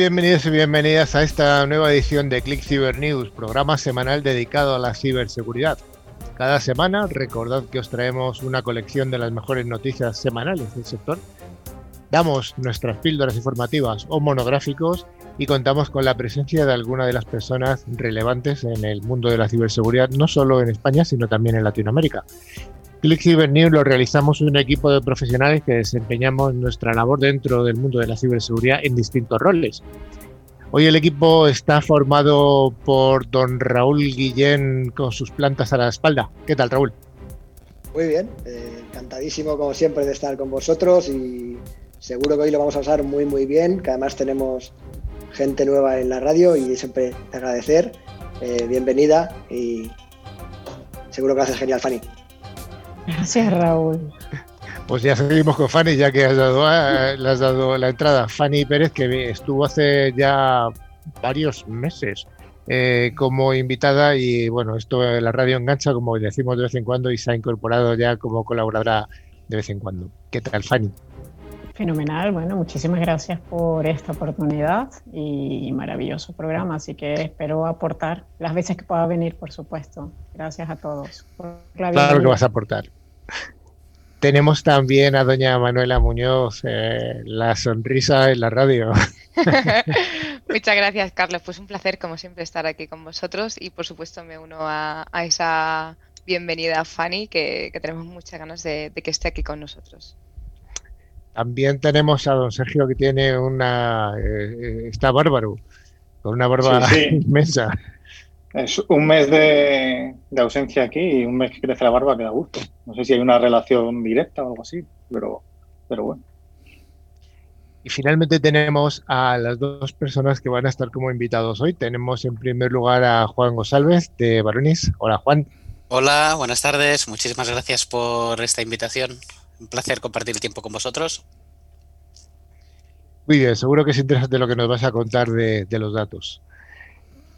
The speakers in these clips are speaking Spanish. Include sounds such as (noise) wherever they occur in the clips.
bienvenidos y bienvenidas a esta nueva edición de Click Cyber News, programa semanal dedicado a la ciberseguridad. Cada semana recordad que os traemos una colección de las mejores noticias semanales del sector. Damos nuestras píldoras informativas o monográficos y contamos con la presencia de alguna de las personas relevantes en el mundo de la ciberseguridad, no solo en España, sino también en Latinoamérica. Click Cyber News lo realizamos un equipo de profesionales que desempeñamos nuestra labor dentro del mundo de la ciberseguridad en distintos roles. Hoy el equipo está formado por don Raúl Guillén con sus plantas a la espalda. ¿Qué tal, Raúl? Muy bien, eh, encantadísimo como siempre de estar con vosotros y seguro que hoy lo vamos a pasar muy muy bien, que además tenemos gente nueva en la radio y siempre agradecer. Eh, bienvenida y seguro que lo haces genial, Fanny. Gracias, Raúl. Pues ya seguimos con Fanny, ya que has dado, eh, le has dado la entrada. Fanny Pérez, que estuvo hace ya varios meses eh, como invitada y bueno, esto la radio engancha, como decimos de vez en cuando, y se ha incorporado ya como colaboradora de vez en cuando. ¿Qué tal, Fanny? Fenomenal, bueno, muchísimas gracias por esta oportunidad y maravilloso programa, así que espero aportar las veces que pueda venir, por supuesto. Gracias a todos. claro que vas a aportar. Tenemos también a doña Manuela Muñoz, eh, la sonrisa en la radio. (laughs) Muchas gracias, Carlos. Pues un placer, como siempre, estar aquí con vosotros y, por supuesto, me uno a, esa bienvenida a Fanny, que, tenemos muchas ganas de que esté aquí con nosotros. También tenemos a don Sergio que tiene una. Eh, está bárbaro, con una barba (laughs) inmensa. Es un mes de, ausencia aquí y un mes que crece la barba que da gusto. No sé si hay una relación directa o algo así, pero, pero bueno. Y finalmente tenemos a las dos personas que van a estar como invitados hoy. Tenemos en primer lugar a Juan González de Baronis. Hola Juan. Hola, buenas tardes. Muchísimas gracias por esta invitación. Un placer compartir el tiempo con vosotros. Muy bien, seguro que es interesante lo que nos vas a contar de, los datos.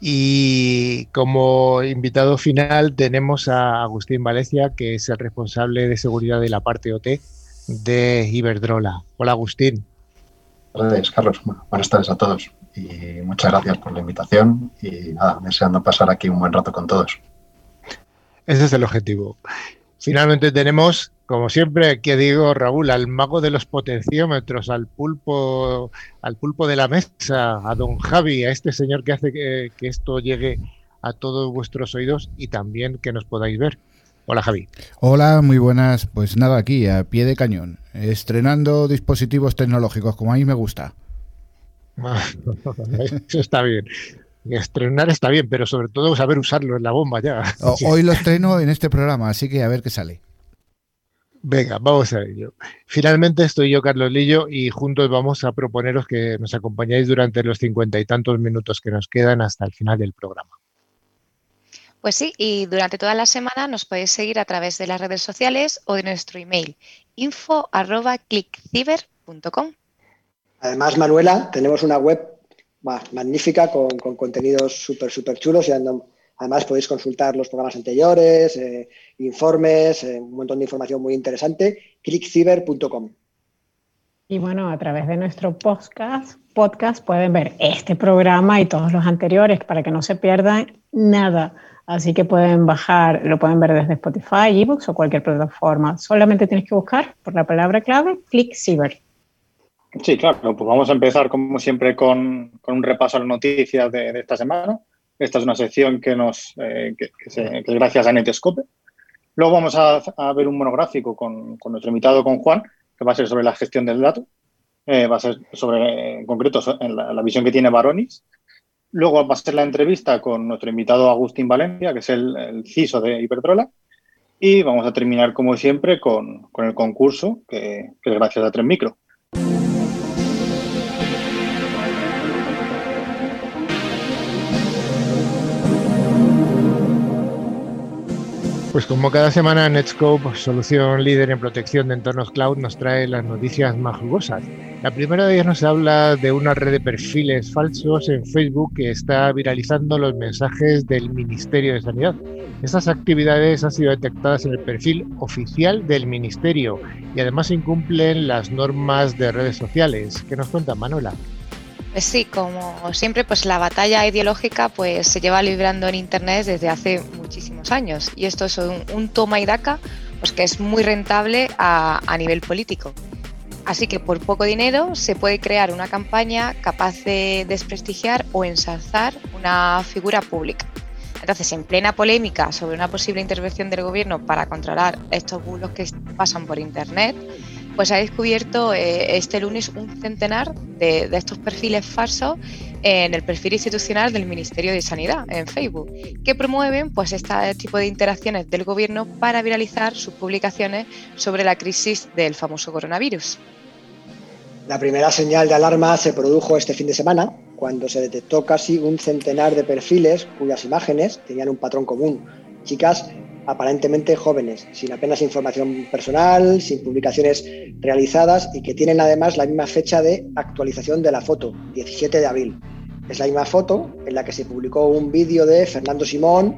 Y como invitado final tenemos a Agustín Valencia, que es el responsable de seguridad de la parte OT de Iberdrola. Hola Agustín. Buenas tardes, Carlos. buenas tardes a todos y muchas gracias por la invitación y nada, deseando pasar aquí un buen rato con todos. Ese es el objetivo. Finalmente tenemos como siempre que digo, Raúl, al mago de los potenciómetros, al pulpo, al pulpo de la mesa, a don Javi, a este señor que hace que, esto llegue a todos vuestros oídos y también que nos podáis ver. Hola Javi. Hola, muy buenas. Pues nada, aquí a pie de cañón, estrenando dispositivos tecnológicos como a mí me gusta. (laughs) Eso está bien. Estrenar está bien, pero sobre todo saber usarlo en la bomba ya. Hoy lo estreno en este programa, así que a ver qué sale. Venga, vamos a ello. Finalmente estoy yo, Carlos Lillo, y juntos vamos a proponeros que nos acompañáis durante los cincuenta y tantos minutos que nos quedan hasta el final del programa. Pues sí, y durante toda la semana nos podéis seguir a través de las redes sociales o de nuestro email info.clickciber.com. Además, Manuela, tenemos una web magnífica con, contenidos súper, súper chulos y Además, podéis consultar los programas anteriores, eh, informes, eh, un montón de información muy interesante. clickciber.com. Y bueno, a través de nuestro podcast, podcast pueden ver este programa y todos los anteriores para que no se pierdan nada. Así que pueden bajar, lo pueden ver desde Spotify, eBooks o cualquier plataforma. Solamente tienes que buscar por la palabra clave ClickCiber. Sí, claro. Pues vamos a empezar, como siempre, con, un repaso a las noticias de esta semana. Esta es una sección que nos eh, que, es gracias a Netscope. Luego vamos a, ver un monográfico con, nuestro invitado, con Juan, que va a ser sobre la gestión del dato. Eh, va a ser sobre, en concreto, en la, visión que tiene Baronis. Luego va a ser la entrevista con nuestro invitado Agustín Valencia, que es el, CISO de Iberdrola. Y vamos a terminar, como siempre, con, el concurso, que, que es gracias a Tres Micro. Pues como cada semana Netscope, solución líder en protección de entornos cloud, nos trae las noticias más jugosas. La primera de ellas nos habla de una red de perfiles falsos en Facebook que está viralizando los mensajes del Ministerio de Sanidad. Estas actividades han sido detectadas en el perfil oficial del Ministerio y además incumplen las normas de redes sociales. ¿Qué nos cuenta Manuela? Pues sí, como siempre, pues la batalla ideológica pues se lleva librando en Internet desde hace muchísimos años y esto es un, toma y daca pues que es muy rentable a, a nivel político. Así que por poco dinero se puede crear una campaña capaz de desprestigiar o ensalzar una figura pública. Entonces, en plena polémica sobre una posible intervención del gobierno para controlar estos bulos que pasan por Internet, pues ha descubierto eh, este lunes un centenar de, estos perfiles falsos en el perfil institucional del Ministerio de Sanidad en Facebook, que promueven pues este tipo de interacciones del gobierno para viralizar sus publicaciones sobre la crisis del famoso coronavirus. La primera señal de alarma se produjo este fin de semana, cuando se detectó casi un centenar de perfiles cuyas imágenes tenían un patrón común. Chicas aparentemente jóvenes, sin apenas información personal, sin publicaciones realizadas y que tienen además la misma fecha de actualización de la foto, 17 de abril. Es la misma foto en la que se publicó un vídeo de Fernando Simón,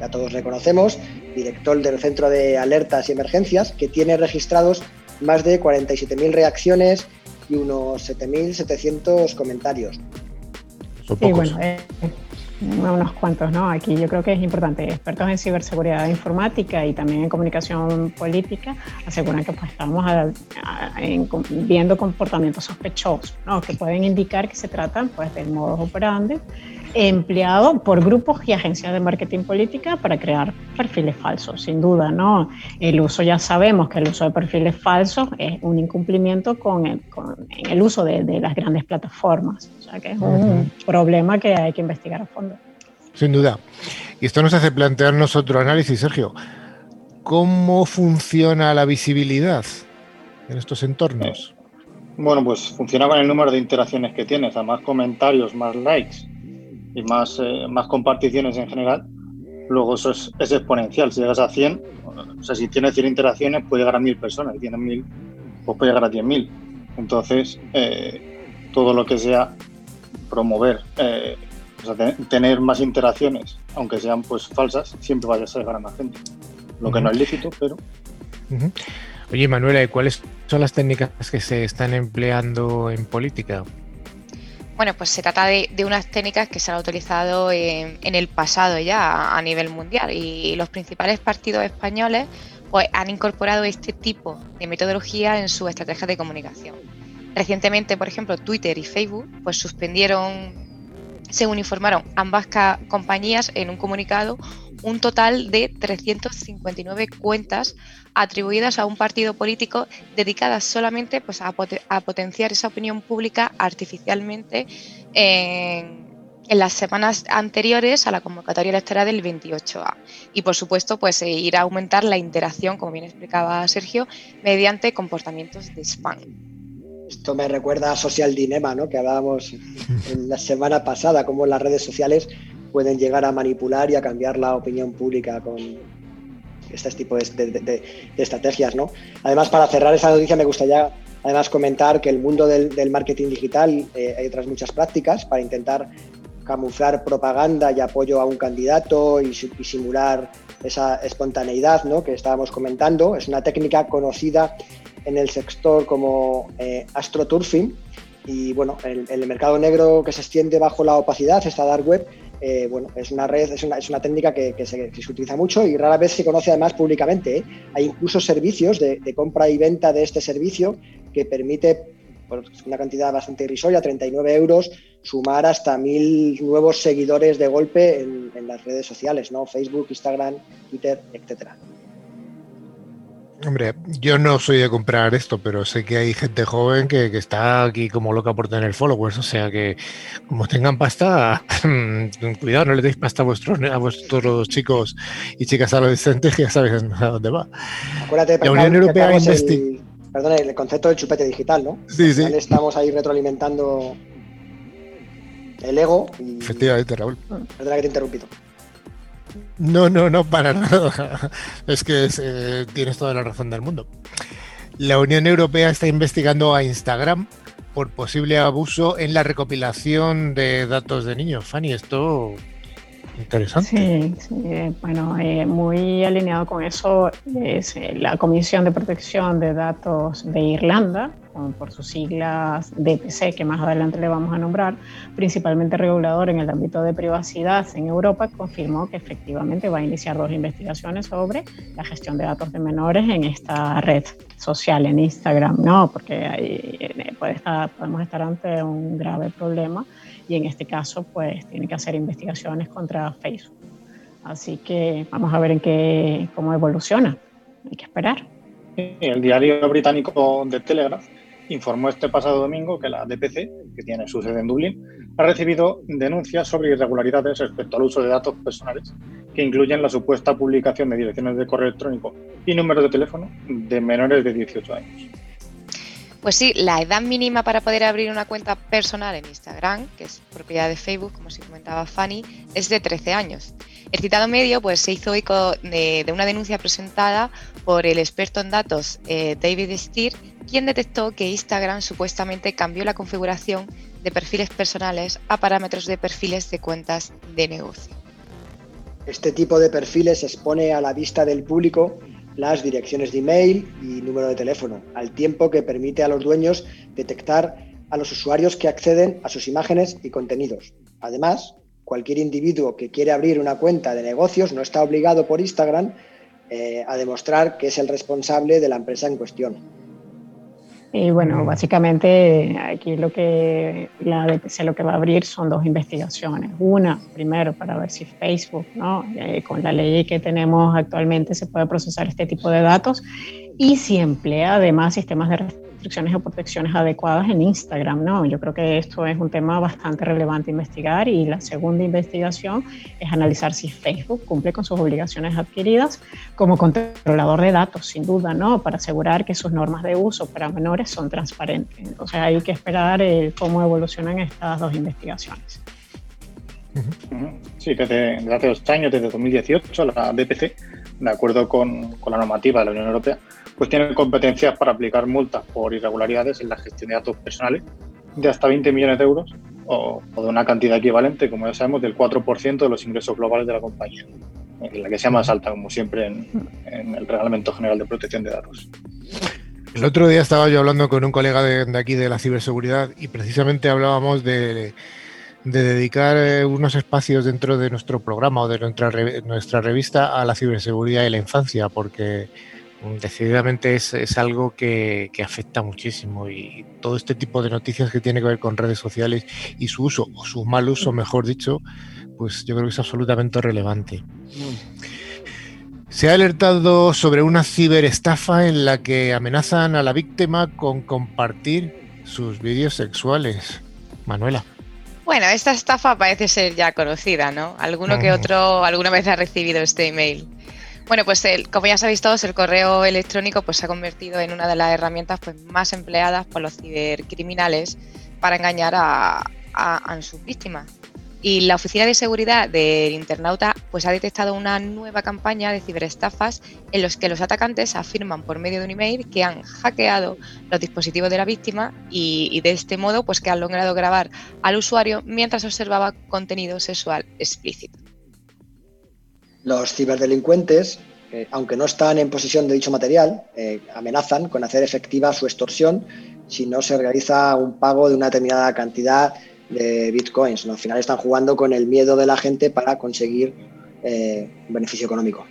ya todos reconocemos, director del Centro de Alertas y Emergencias, que tiene registrados más de 47.000 reacciones y unos 7.700 comentarios. Sí, bueno, eh, unos cuantos, ¿no? Aquí yo creo que es importante. Expertos en ciberseguridad informática y también en comunicación política aseguran que pues, estamos viendo comportamientos sospechosos, ¿no? Que pueden indicar que se tratan pues, de modos operantes empleado por grupos y agencias de marketing política para crear perfiles falsos, sin duda, ¿no? El uso, ya sabemos que el uso de perfiles falsos es un incumplimiento con el, en el uso de, las grandes plataformas, o sea que es un problema que hay que investigar a fondo. Sin duda. Y esto nos hace plantearnos otro análisis, Sergio. ¿Cómo funciona la visibilidad en estos entornos? Bueno, pues funciona con el número de interacciones que tienes, a más comentarios, más likes y más, eh, más comparticiones en general, luego eso es, exponencial. Si llegas a 100, o sea, si tienes 100 interacciones, puede llegar a 1000 personas. Si tienes 1000, pues puede llegar a 10.000. Entonces, eh, todo lo que sea promover, eh, o sea, tener más interacciones, aunque sean pues falsas, siempre vaya a llegar a más gente. Lo que no es lícito, pero. Oye, Manuela, ¿cuáles son las técnicas que se están empleando en política? Bueno, pues se trata de, unas técnicas que se han utilizado en, el pasado ya a, nivel mundial y los principales partidos españoles pues, han incorporado este tipo de metodología en su estrategia de comunicación. Recientemente, por ejemplo, Twitter y Facebook pues, suspendieron, según informaron ambas compañías en un comunicado, un total de 359 cuentas atribuidas a un partido político dedicadas solamente pues, a, potenciar esa opinión pública artificialmente en, las semanas anteriores a la convocatoria electoral del 28A. Y por supuesto, pues ir a aumentar la interacción, como bien explicaba Sergio, mediante comportamientos de spam. Esto me recuerda a Social Dilemma, ¿no? que hablábamos en la semana pasada, cómo las redes sociales pueden llegar a manipular y a cambiar la opinión pública con, este tipo de, estrategias. ¿no? Además, para cerrar esa noticia, me gustaría además comentar que el mundo del, marketing digital eh, hay otras muchas prácticas para intentar camuflar propaganda y apoyo a un candidato y, simular esa espontaneidad ¿no? que estábamos comentando. Es una técnica conocida en el sector como eh, astroturfing y bueno, el, el, mercado negro que se extiende bajo la opacidad, esta dark web, eh, bueno, es una red, es una, es una técnica que, se, utiliza mucho y rara vez se conoce además públicamente. ¿eh? Hay incluso servicios de, compra y venta de este servicio que permite, por una cantidad bastante irrisoria, 39 euros, sumar hasta mil nuevos seguidores de golpe en, las redes sociales, ¿no? Facebook, Instagram, Twitter, etcétera. Hombre, yo no soy de comprar esto, pero sé que hay gente joven que, está aquí como loca por tener followers. O sea que, como tengan pasta, (laughs) cuidado, no le deis pasta a vuestros, a vuestros chicos y chicas adolescentes que ya sabéis (laughs) a dónde va. Acuérdate, la Unión Europea investiga. Perdón, el concepto del chupete digital, ¿no? Sí, sí. Estamos ahí retroalimentando el ego. Efectivamente, Raúl. Perdona que te he interrumpido. No, no, no, para nada. Es que eh, tienes toda la razón del mundo. La Unión Europea está investigando a Instagram por posible abuso en la recopilación de datos de niños. Fanny, esto interesante. Sí, sí bueno, eh, muy alineado con eso es eh, la Comisión de Protección de Datos de Irlanda, por sus siglas DPC, que más adelante le vamos a nombrar, principalmente regulador en el ámbito de privacidad en Europa, confirmó que efectivamente va a iniciar dos investigaciones sobre la gestión de datos de menores en esta red social, en Instagram, ¿no? Porque ahí eh, puede estar, podemos estar ante un grave problema y en este caso, pues tiene que hacer investigaciones contra Facebook. Así que vamos a ver en qué, cómo evoluciona. Hay que esperar. El diario británico de Telegraph informó este pasado domingo que la DPC, que tiene su sede en Dublín, ha recibido denuncias sobre irregularidades respecto al uso de datos personales que incluyen la supuesta publicación de direcciones de correo electrónico y números de teléfono de menores de 18 años. Pues sí, la edad mínima para poder abrir una cuenta personal en Instagram, que es propiedad de Facebook, como se comentaba Fanny, es de 13 años. El citado medio pues, se hizo eco de, una denuncia presentada por el experto en datos eh, David Steer, quien detectó que Instagram supuestamente cambió la configuración de perfiles personales a parámetros de perfiles de cuentas de negocio. Este tipo de perfiles expone a la vista del público las direcciones de email y número de teléfono, al tiempo que permite a los dueños detectar a los usuarios que acceden a sus imágenes y contenidos. Además, cualquier individuo que quiere abrir una cuenta de negocios no está obligado por Instagram eh, a demostrar que es el responsable de la empresa en cuestión. Y bueno, mm. básicamente aquí lo que la DPC lo que va a abrir son dos investigaciones. Una, primero, para ver si Facebook, ¿no? Eh, con la ley que tenemos actualmente se puede procesar este tipo de datos y si emplea además sistemas de restricciones o protecciones adecuadas en Instagram, ¿no? Yo creo que esto es un tema bastante relevante investigar y la segunda investigación es analizar si Facebook cumple con sus obligaciones adquiridas como controlador de datos, sin duda, ¿no? Para asegurar que sus normas de uso para menores son transparentes. Entonces hay que esperar eh, cómo evolucionan estas dos investigaciones. Sí, desde, hace dos años, desde 2018, la DPC, de acuerdo con, con la normativa de la Unión Europea, pues tienen competencias para aplicar multas por irregularidades en la gestión de datos personales de hasta 20 millones de euros o, de una cantidad equivalente, como ya sabemos, del 4% de los ingresos globales de la compañía, la que sea más alta, como siempre, en, el Reglamento General de Protección de Datos. El otro día estaba yo hablando con un colega de, aquí de la ciberseguridad y precisamente hablábamos de, dedicar eh, unos espacios dentro de nuestro programa o de nuestra, nuestra revista a la ciberseguridad y la infancia, porque decididamente es, algo que, afecta muchísimo y todo este tipo de noticias que tiene que ver con redes sociales y su uso o su mal uso, mejor dicho, pues yo creo que es absolutamente relevante. Se ha alertado sobre una ciberestafa en la que amenazan a la víctima con compartir sus vídeos sexuales. Manuela. Bueno, esta estafa parece ser ya conocida, ¿no? Alguno que otro alguna vez ha recibido este email. Bueno, pues como ya sabéis todos, el correo electrónico pues, se ha convertido en una de las herramientas pues, más empleadas por los cibercriminales para engañar a, sus víctimas. Y la Oficina de Seguridad del Internauta pues, ha detectado una nueva campaña de ciberestafas en los que los atacantes afirman por medio de un email que han hackeado los dispositivos de la víctima y, y de este modo pues, que han logrado grabar al usuario mientras observaba contenido sexual explícito. Los ciberdelincuentes, eh, aunque no están en posesión de dicho material, eh, amenazan con hacer efectiva su extorsión si no se realiza un pago de una determinada cantidad de bitcoins. Al final están jugando con el miedo de la gente para conseguir eh, un beneficio económico.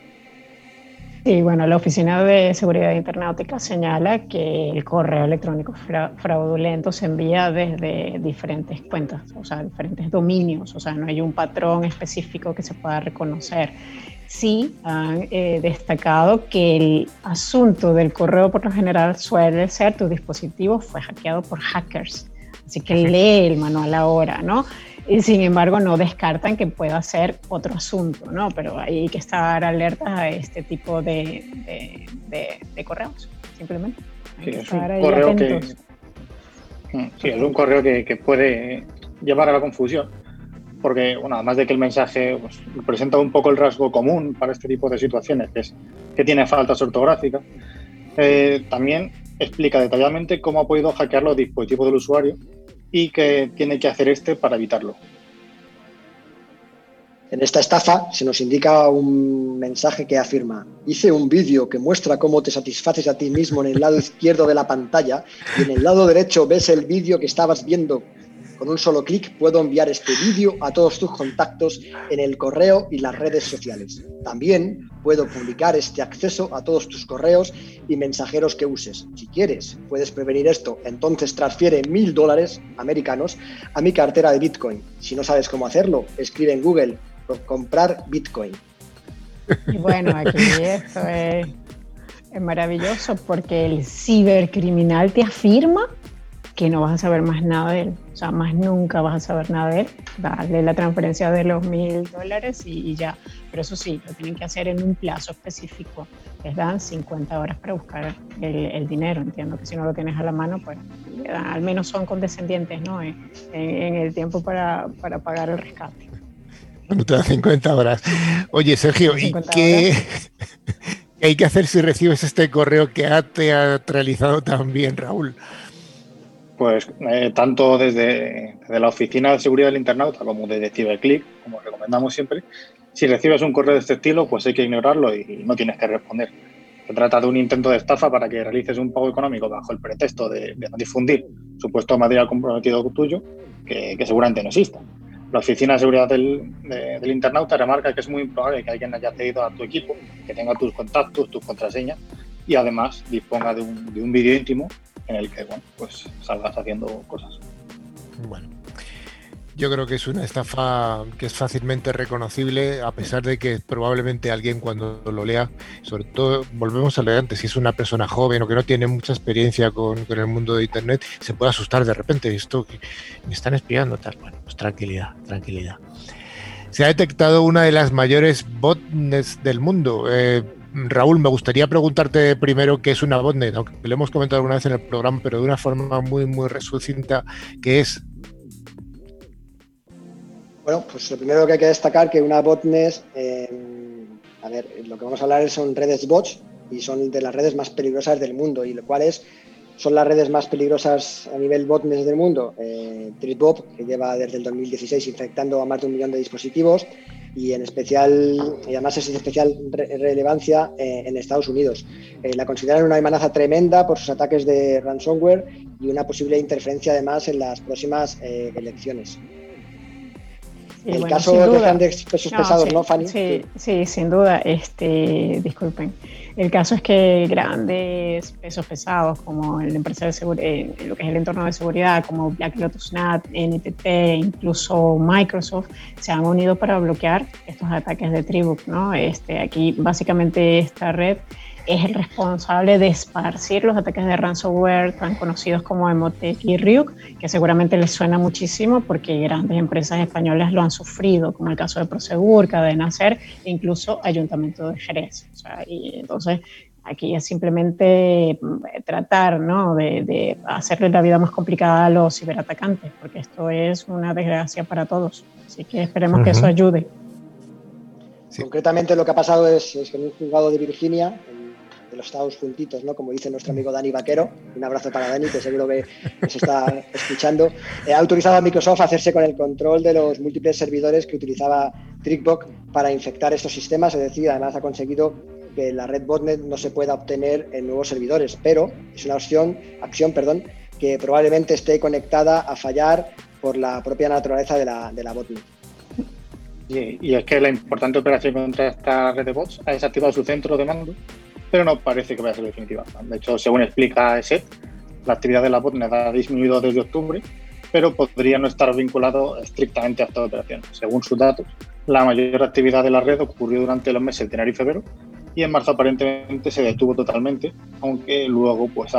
Sí, bueno, la Oficina de Seguridad Internautica señala que el correo electrónico fraudulento se envía desde diferentes cuentas, o sea, diferentes dominios, o sea, no hay un patrón específico que se pueda reconocer. Sí han eh, destacado que el asunto del correo por lo general suele ser tu dispositivo fue hackeado por hackers, así que lee el manual ahora, ¿no? Y sin embargo, no descartan que pueda ser otro asunto, ¿no? Pero hay que estar alerta a este tipo de, de, correos, simplemente. sí, es un correo que, mm, sí, es un correo que, que, puede llevar a la confusión. porque, bueno, además de que el mensaje pues, presenta un poco el rasgo común para este tipo de situaciones, que es que tiene faltas ortográficas, eh, también explica detalladamente cómo ha podido hackear los dispositivos del usuario y qué tiene que hacer este para evitarlo. En esta estafa se nos indica un mensaje que afirma, hice un vídeo que muestra cómo te satisfaces a ti mismo en el lado izquierdo de la pantalla y en el lado derecho ves el vídeo que estabas viendo. Con un solo clic puedo enviar este vídeo a todos tus contactos en el correo y las redes sociales. También puedo publicar este acceso a todos tus correos y mensajeros que uses. Si quieres, puedes prevenir esto, entonces transfiere mil dólares americanos a mi cartera de Bitcoin. Si no sabes cómo hacerlo, escribe en Google comprar Bitcoin. Y bueno, aquí esto es, maravilloso porque el cibercriminal te afirma que no vas a saber más nada de él. O sea, más nunca vas a saber nada de él. Dale la transferencia de los mil dólares y, ya. Pero eso sí, lo tienen que hacer en un plazo específico. Les dan 50 horas para buscar el, dinero. Entiendo que si no lo tienes a la mano, pues al menos son condescendientes, ¿no? En, en el tiempo para, para pagar el rescate. No te 50 horas. Oye, Sergio, ¿y (laughs) qué, hay que hacer si recibes este correo que ha teatralizado también, Raúl? Pues eh, tanto desde, la Oficina de Seguridad del Internauta como desde CiberClick, como recomendamos siempre, si recibes un correo de este estilo, pues hay que ignorarlo y no tienes que responder. Se trata de un intento de estafa para que realices un pago económico bajo el pretexto de, no difundir supuesto material comprometido tuyo, que, seguramente no exista. La Oficina de Seguridad del, Internauta remarca que es muy probable que alguien haya accedido a tu equipo, que tenga tus contactos, tus contraseñas y además disponga de un, de un vídeo íntimo en el que bueno, pues salgas haciendo cosas. Bueno, yo creo que es una estafa que es fácilmente reconocible, a pesar de que probablemente alguien cuando lo lea, sobre todo, volvemos a leer antes, si es una persona joven o que no tiene mucha experiencia con, el mundo de Internet, se puede asustar de repente, esto que me están espiando, tal. Bueno, pues tranquilidad, tranquilidad. Se ha detectado una de las mayores botnets del mundo. Eh, Raúl, me gustaría preguntarte primero qué es una botnet, aunque lo hemos comentado alguna vez en el programa, pero de una forma muy, muy resucinta, que es bueno, pues lo primero que hay que destacar que una botnet, eh, a ver, lo que vamos a hablar son redes bots y son de las redes más peligrosas del mundo y lo cual es son las redes más peligrosas a nivel botnet del mundo. Eh, que lleva desde el 2016 infectando a más de un millón de dispositivos y en especial, y además es de especial relevancia eh, en Estados Unidos. Eh, la consideran una amenaza tremenda por sus ataques de ransomware y una posible interferencia además en las próximas elecciones el caso de grandes pesos pesados, ¿no, Fanny? Sí, sí, sin duda. Este, disculpen. El caso es que grandes pesos pesados como el empresa de eh, lo que es el entorno de seguridad, como Black Lotus NAT, NTT, incluso Microsoft, se han unido para bloquear estos ataques de Tribuc, ¿no? Este, aquí básicamente esta red es el responsable de esparcir los ataques de ransomware tan conocidos como Emotec y Ryuk, que seguramente les suena muchísimo porque grandes empresas españolas lo han sufrido, como el caso de Prosegur, Cadena Ser e incluso Ayuntamiento de Jerez. y entonces, aquí es simplemente mm, tratar ¿no? de, hacerle la vida más complicada a los ciberatacantes, porque esto es una desgracia para todos. Así que esperemos que eso ayude. Concretamente lo que ha pasado es, es que en un juzgado de Virginia, de los Estados juntitos, ¿no? Como dice nuestro amigo Dani Vaquero. Un abrazo para Dani, que seguro que nos está (laughs) escuchando. ha autorizado a Microsoft a hacerse con el control de los múltiples servidores que utilizaba TrickBot para infectar estos sistemas, es decir, además ha conseguido que la red botnet no se pueda obtener en nuevos servidores, pero es una opción, acción perdón, que probablemente esté conectada a fallar por la propia naturaleza de la, de la botnet. Y, es que la importante operación contra esta red de bots ha desactivado su centro de mando pero no parece que vaya a ser definitiva. De hecho, según explica ESET, la actividad de la botnet ha disminuido desde octubre, pero podría no estar vinculado estrictamente a esta operación. Según sus datos, la mayor actividad de la red ocurrió durante los meses de enero y febrero y en marzo aparentemente se detuvo totalmente, aunque luego pues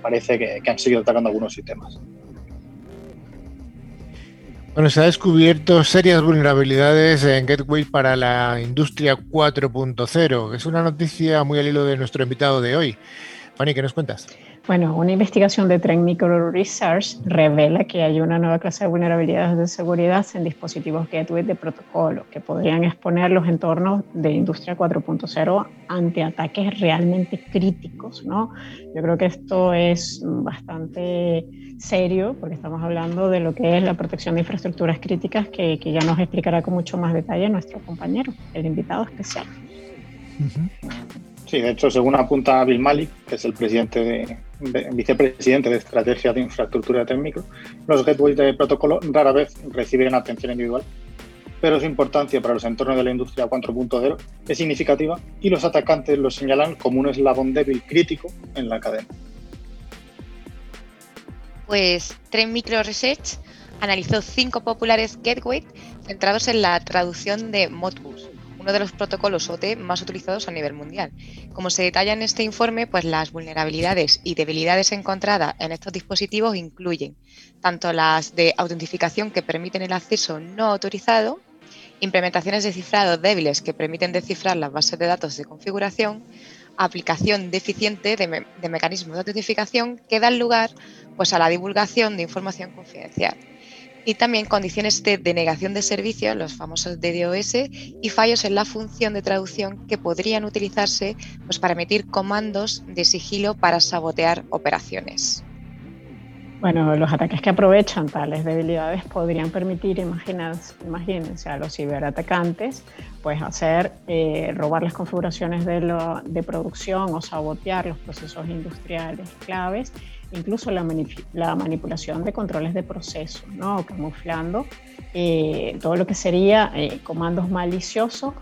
parece que, que han seguido atacando algunos sistemas. Bueno, se ha descubierto serias vulnerabilidades en Gateway para la industria 4.0. Es una noticia muy al hilo de nuestro invitado de hoy. Fanny, ¿qué nos cuentas? Bueno, una investigación de Trend Micro Research revela que hay una nueva clase de vulnerabilidades de seguridad en dispositivos gateway de protocolo que podrían exponer los entornos de Industria 4.0 ante ataques realmente críticos. ¿no? Yo creo que esto es bastante serio porque estamos hablando de lo que es la protección de infraestructuras críticas que, que ya nos explicará con mucho más detalle nuestro compañero, el invitado especial. Sí, de hecho, según apunta Bill Malik, que es el presidente de, vicepresidente de estrategia de infraestructura de Tecmicro, los gateways de protocolo rara vez reciben atención individual, pero su importancia para los entornos de la industria 4.0 es significativa y los atacantes lo señalan como un eslabón débil crítico en la cadena. Pues Trend Micro Research analizó cinco populares gateways centrados en la traducción de Modbus, uno de los protocolos OT más utilizados a nivel mundial. Como se detalla en este informe, pues las vulnerabilidades y debilidades encontradas en estos dispositivos incluyen tanto las de autentificación que permiten el acceso no autorizado, implementaciones de cifrado débiles que permiten descifrar las bases de datos de configuración, aplicación deficiente de, de mecanismos de autentificación que dan lugar pues, a la divulgación de información confidencial y también condiciones de denegación de servicio, los famosos DDoS, y fallos en la función de traducción que podrían utilizarse pues, para emitir comandos de sigilo para sabotear operaciones. Bueno, los ataques que aprovechan tales debilidades podrían permitir, imagínense, a los ciberatacantes, pues hacer, eh, robar las configuraciones de, lo, de producción o sabotear los procesos industriales claves incluso la, manipulación de controles de proceso, ¿no? camuflando eh, todo lo que sería eh, comandos maliciosos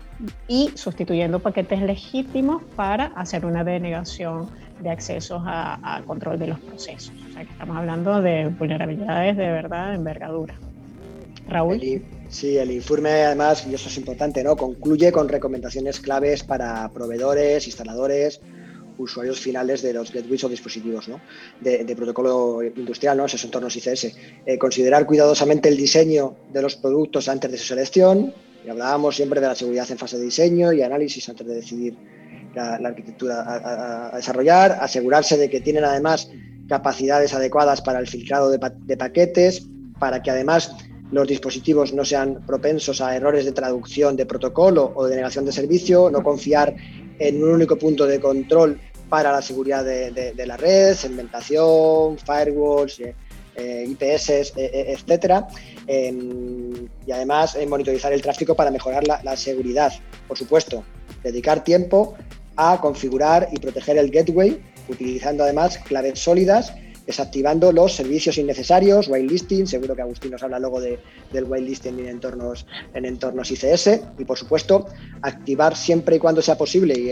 y sustituyendo paquetes legítimos para hacer una denegación de accesos a, control de los procesos. O sea que estamos hablando de vulnerabilidades de verdad envergadura. Raúl. sí, el informe además, y eso es importante, ¿no? concluye con recomendaciones claves para proveedores, instaladores, usuarios finales de los gateways o dispositivos de, protocolo industrial, ¿no? esos entornos ICS. Eh, considerar cuidadosamente el diseño de los productos antes de su selección. Y hablábamos siempre de la seguridad en fase de diseño y análisis antes de decidir la, arquitectura a, desarrollar. Asegurarse de que tienen además capacidades adecuadas para el filtrado de, de paquetes, para que además los dispositivos no sean propensos a errores de traducción de protocolo o de negación de servicio, no confiar en un único punto de control para la seguridad de, la red, segmentación, firewalls, eh, eh, IPS, eh, etcétera, em, y además monitorizar el tráfico para mejorar la, la seguridad. Por supuesto, dedicar tiempo a configurar y proteger el gateway, utilizando además claves sólidas desactivando los servicios innecesarios, whitelisting, seguro que Agustín nos habla luego de, del whitelisting en entornos, en entornos ICS, y por supuesto, activar siempre y cuando sea posible y,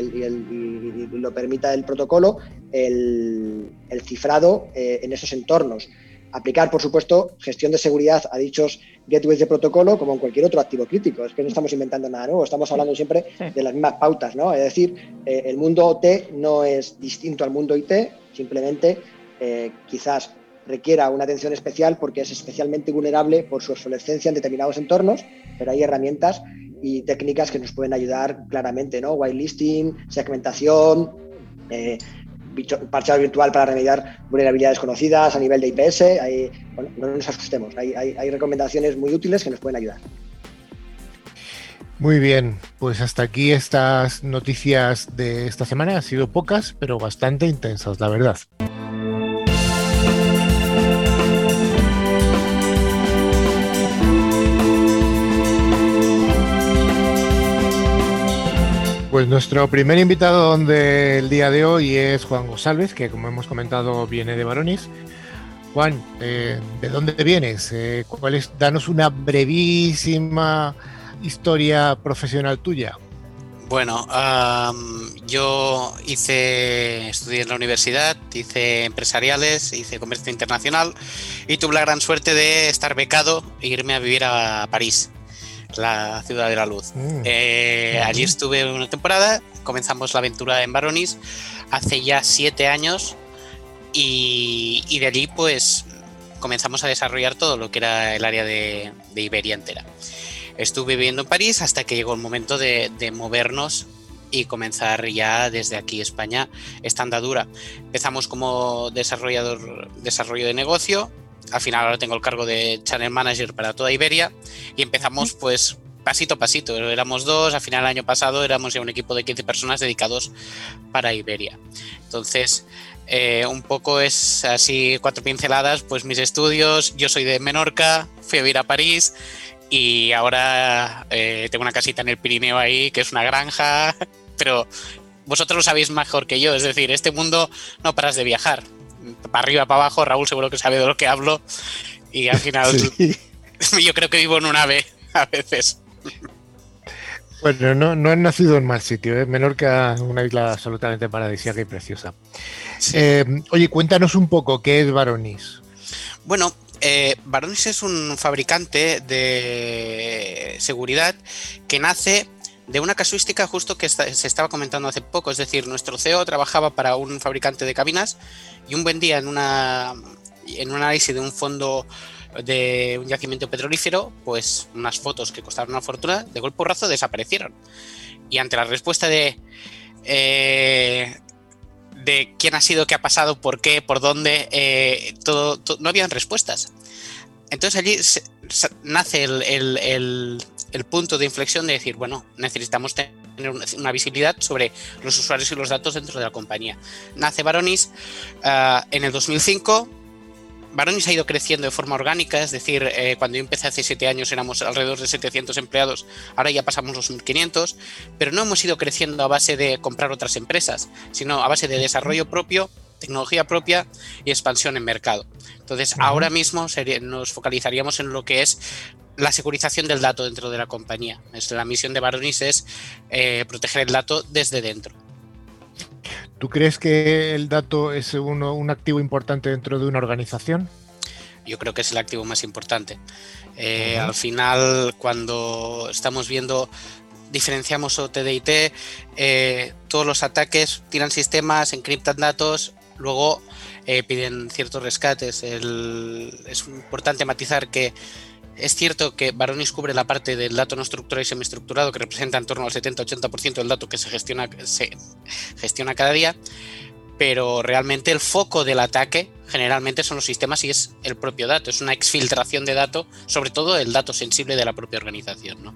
lo permita el protocolo, el, cifrado eh, en esos entornos. Aplicar, por supuesto, gestión de seguridad a dichos gateways de protocolo como en cualquier otro activo crítico. Es que no estamos inventando nada nuevo, estamos hablando siempre de las mismas pautas, ¿no? Es decir, eh, el mundo OT no es distinto al mundo IT, simplemente eh, quizás requiera una atención especial porque es especialmente vulnerable por su obsolescencia en determinados entornos, pero hay herramientas y técnicas que nos pueden ayudar claramente, ¿no? Whitelisting, segmentación, eh, virtual para remediar vulnerabilidades conocidas a nivel de IPS. no nos asustemos, hay, hay recomendaciones muy útiles que nos pueden ayudar. Muy bien, pues hasta aquí estas noticias de esta semana han sido pocas, pero bastante intensas, la verdad. Pues nuestro primer invitado del día de hoy es Juan González, que como hemos comentado viene de Baronis. Juan, eh, ¿de dónde vienes? Eh, ¿cuál? Danos una brevísima historia profesional tuya. Bueno, yo hice, estudié en la universidad, hice empresariales, hice comercio internacional y tuve la gran suerte de estar becado e irme a vivir a París la ciudad de la luz. Mm. Eh, allí estuve una temporada, comenzamos la aventura en Baronis hace ya siete años y, de allí pues comenzamos a desarrollar todo lo que era el área de, Iberia entera. Estuve viviendo en París hasta que llegó el momento de, movernos y comenzar ya desde aquí España esta andadura. Empezamos como desarrollador desarrollo de negocio, al final ahora tengo el cargo de Channel Manager para toda Iberia y empezamos pues pasito a pasito. Éramos dos, al final el año pasado éramos ya un equipo de 15 personas dedicados para Iberia. Entonces, eh, un poco es así cuatro pinceladas, pues mis estudios, yo soy de Menorca, fui a vivir a París y ahora eh, tengo una casita en el Pirineo ahí, que es una granja, (laughs) pero vosotros lo sabéis mejor que yo, es decir, este mundo no paras de viajar, para arriba, para abajo, Raúl seguro que sabe de lo que hablo y al final (laughs) yo creo que vivo en un ave a veces. Bueno, no, no han nacido en mal sitio, ¿eh? Menorca, una isla absolutamente paradisíaca y preciosa. Eh, oye, cuéntanos un poco qué es Varonis. Bueno, eh, Varonis es un fabricante de seguridad que nace de una casuística justo que se estaba comentando hace poco. Es decir, nuestro CEO trabajaba para un fabricante de cabinas y un buen día en, una, en un análisis de un fondo de un yacimiento petrolífero, pues unas fotos que costaron una fortuna, de golpe porrazo desaparecieron. Y ante la respuesta de eh, de quién ha sido, qué ha pasado, por qué, por dónde, eh, todo, no habían respuestas. Entonces allí nace el, punto de inflexión de decir, bueno, necesitamos tener una visibilidad sobre los usuarios y los datos dentro de la compañía. Nace Varonis ah, en el 2005 Varonis ha ido creciendo de forma orgánica, es decir, eh, cuando yo empecé hace siete años éramos alrededor de 700 empleados, ahora ya pasamos los 1500, pero no hemos ido creciendo a base de comprar otras empresas, sino a base de desarrollo propio, tecnología propia y expansión en mercado. Entonces, ahora mismo nos focalizaríamos en lo que es la securización del dato dentro de la compañía. La misión de Varonis es eh, proteger el dato desde dentro. ¿Tú crees que el dato es un activo importante dentro de una organización? Yo creo que es el activo más importante. Eh, al final, cuando estamos viendo, diferenciamos OT de IT, eh, todos los ataques tiran sistemas, encriptan datos, luego piden ciertos rescates. es importante matizar que es cierto que Varonis cubre la parte del dato no estructurado y semiestructurado, que representa en torno al 70-80% del dato que se gestiona, se gestiona cada día, pero realmente el foco del ataque generalmente son los sistemas y es el propio dato, es una exfiltración de datos, sobre todo el dato sensible de la propia organización. ¿no?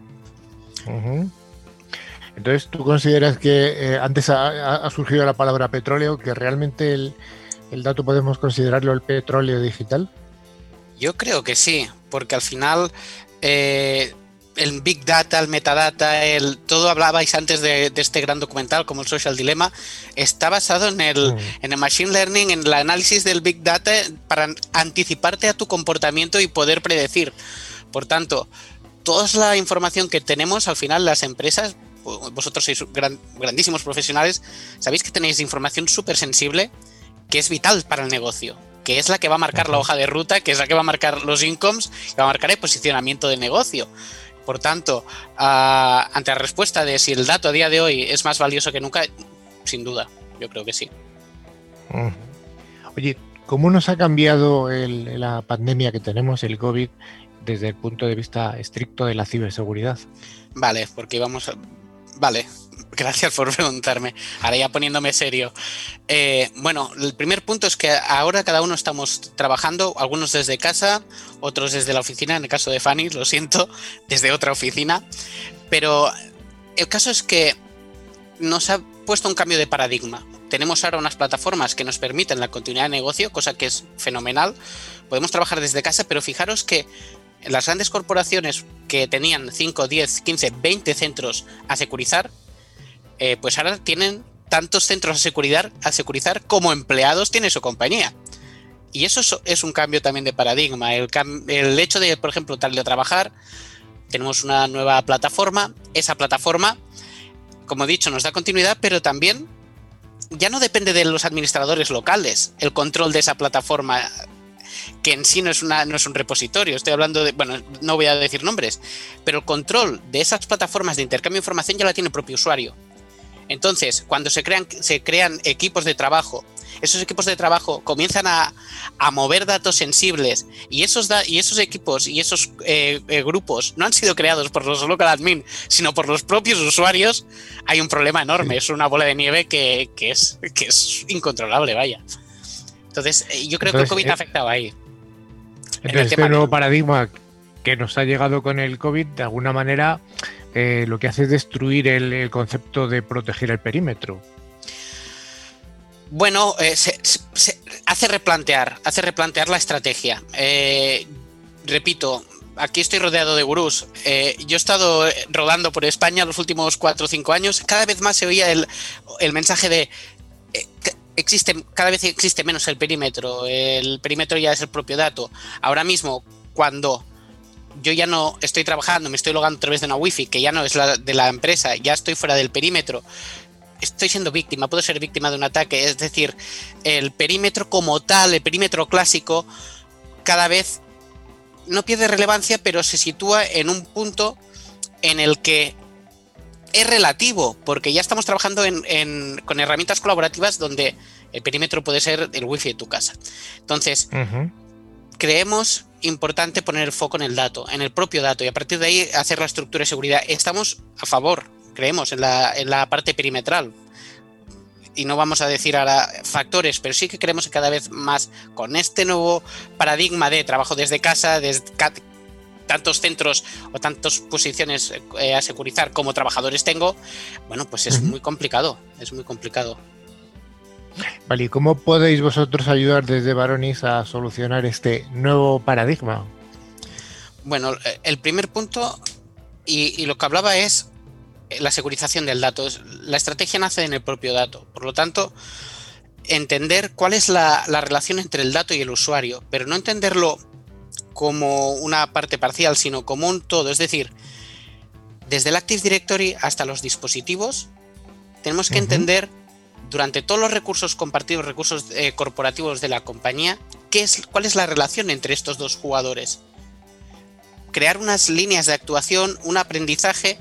Entonces, ¿tú consideras que eh, antes ha, surgido la palabra petróleo, que realmente el dato podemos considerarlo el petróleo digital? Yo creo que sí, porque al final eh, el Big Data, el Metadata, el todo hablabais antes de, este gran documental como el Social Dilemma, está basado en el, mm. en el Machine Learning, en el análisis del Big Data para anticiparte a tu comportamiento y poder predecir. Por tanto, toda la información que tenemos al final las empresas, vosotros sois grandísimos profesionales, sabéis que tenéis información súper sensible que es vital para el negocio que es la que va a marcar la hoja de ruta, que es la que va a marcar los incomes, que va a marcar el posicionamiento de negocio. Por tanto, ante la respuesta de si el dato a día de hoy es más valioso que nunca, sin duda, yo creo que sí. Oye, ¿cómo nos ha cambiado la pandemia que tenemos, el COVID, desde el punto de vista estricto de la ciberseguridad? Vale, porque vamos a... Vale, Gracias por preguntarme. Ahora ya poniéndome serio. Eh, bueno, el primer punto es que ahora cada uno estamos trabajando, algunos desde casa, otros desde la oficina, en el caso de Fanny, lo siento, (laughs) desde otra oficina. Pero el caso es que nos ha puesto un cambio de paradigma. Tenemos ahora unas plataformas que nos permiten la continuidad de negocio, cosa que es fenomenal. Podemos trabajar desde casa, pero fijaros que las grandes corporaciones que tenían 5, 10, 15, 20 centros a securizar, eh, pues ahora tienen tantos centros a securizar, a securizar como empleados tiene su compañía. Y eso es un cambio también de paradigma. El, hecho de, por ejemplo, trabajar, tenemos una nueva plataforma. Esa plataforma, como he dicho, nos da continuidad, pero también ya no depende de los administradores locales el control de esa plataforma, que en sí no es, no es un repositorio. Estoy hablando de, bueno, no voy a decir nombres, pero el control de esas plataformas de intercambio de información ya la tiene el propio usuario. Entonces, cuando se crean, se crean equipos de trabajo esos equipos de trabajo comienzan a, mover datos sensibles y esos, y esos equipos y esos eh, eh, grupos no han sido creados por los local admin, sino por los propios usuarios, hay un problema enorme. Es una bola de nieve que, es, que es incontrolable, vaya. Entonces, eh, yo creo que el COVID ha afectado ahí. Entonces, este nuevo paradigma que nos ha llegado con el COVID, de alguna manera, lo que hace es destruir el concepto de proteger el perímetro. Bueno, eh, se, hace replantear, hace replantear la estrategia. Eh, repito, aquí estoy rodeado de gurús. Eh, yo he estado rodando por España los últimos cuatro o cinco años. Cada vez más se oía el, mensaje de existe, cada vez existe menos el perímetro. El perímetro ya es el propio dato. Ahora mismo, cuando yo ya no estoy trabajando, me estoy logando a través de una wifi, que ya no es la de la empresa, ya estoy fuera del perímetro estoy siendo víctima, puedo ser víctima de un ataque. Es decir, el perímetro como tal, el perímetro clásico, cada vez no pierde relevancia, pero se sitúa en un punto en el que es relativo, porque ya estamos trabajando con herramientas colaborativas donde el perímetro puede ser el wifi de tu casa. Entonces, creemos importante poner el foco en el dato, en el propio dato, y a partir de ahí hacer la estructura de seguridad. Estamos a favor creemos en la, en la parte perimetral. Y no vamos a decir ahora factores, pero sí que creemos que cada vez más con este nuevo paradigma de trabajo desde casa, desde tantos centros o tantas posiciones eh, a securizar como trabajadores tengo, bueno, pues es muy complicado, es muy complicado. Vale, ¿y cómo podéis vosotros ayudar desde Baronis a solucionar este nuevo paradigma? Bueno, el primer punto, y, y lo que hablaba es la securización del dato. La estrategia nace en el propio dato. Por lo tanto, entender cuál es la, relación entre el dato y el usuario, pero no entenderlo como una parte parcial, sino como un todo. Es decir, desde el Active Directory hasta los dispositivos, tenemos que entender durante todos los recursos compartidos, recursos eh, corporativos de la compañía, qué es, cuál es la relación entre estos dos jugadores. Crear unas líneas de actuación, un aprendizaje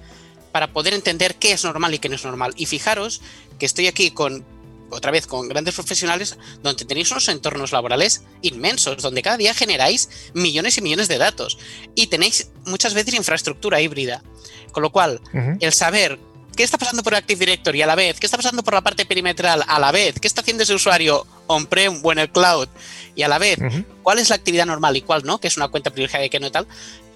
para poder entender qué es normal y qué no es normal. Y fijaros que estoy aquí con, otra vez, con grandes profesionales donde tenéis unos entornos laborales inmensos, donde cada día generáis millones y millones de datos y tenéis muchas veces infraestructura híbrida. Con lo cual, el saber qué está pasando por Active Directory a la vez, qué está pasando por la parte perimetral a la vez, qué está haciendo ese usuario on-prem o en el cloud y a la vez, cuál es la actividad normal y cuál no, que es una cuenta privilegiada y que no tal,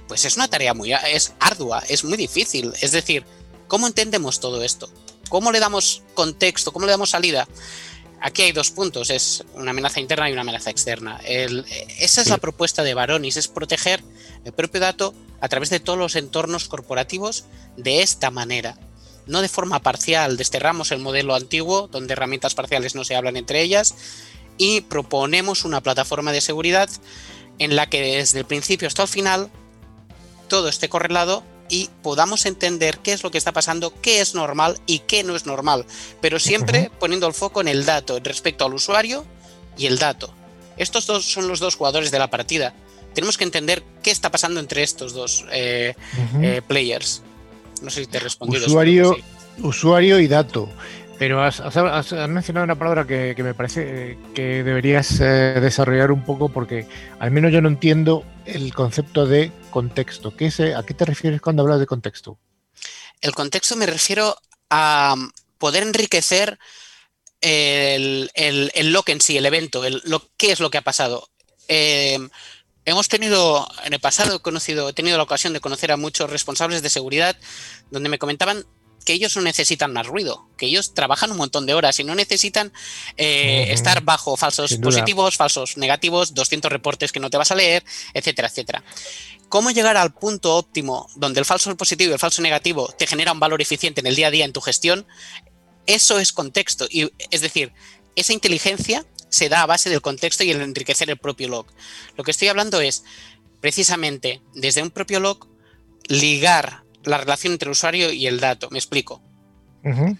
pues es una tarea muy es ardua, es muy difícil. Es decir, ¿cómo entendemos todo esto? ¿Cómo le damos contexto? ¿Cómo le damos salida? Aquí hay dos puntos, es una amenaza interna y una amenaza externa. esa es la propuesta de Baronis, es proteger el propio dato a través de todos los entornos corporativos de esta manera. No de forma parcial, desterramos el modelo antiguo, donde herramientas parciales no se hablan entre ellas, y proponemos una plataforma de seguridad en la que desde el principio hasta el final todo esté correlado y podamos entender qué es lo que está pasando, qué es normal y qué no es normal, pero siempre poniendo el foco en el dato respecto al usuario y el dato. Estos dos son los dos jugadores de la partida. Tenemos que entender qué está pasando entre estos dos eh, eh, players. No sé si te he respondido. Usuario, usuario y dato. Pero has, mencionado una palabra que, me parece eh, que deberías eh, desarrollar un poco porque al menos yo no entiendo el concepto de contexto. ¿Qué ¿A qué te refieres cuando hablas de contexto? El contexto me refiero a poder enriquecer el, el, el en sí, el evento, el, lo, qué es lo que ha pasado. Eh, hemos tenido, en el pasado he conocido, he tenido la ocasión de conocer a muchos responsables de seguridad donde me comentaban que ellos no necesitan más ruido, que ellos trabajan un montón de horas y no necesitan eh, estar bajo falsos positivos, falsos negativos, 200 reportes que no te vas a leer, etcétera, etcétera. ¿Cómo llegar al punto óptimo donde el falso positivo y el falso negativo te genera un valor eficiente en el día a día en tu gestión? Eso es contexto. Y, es decir, esa inteligencia se da a base del contexto y el enriquecer el propio log. Lo que estoy hablando es, precisamente, desde un propio log, ligar la relación entre el usuario y el dato. Me explico.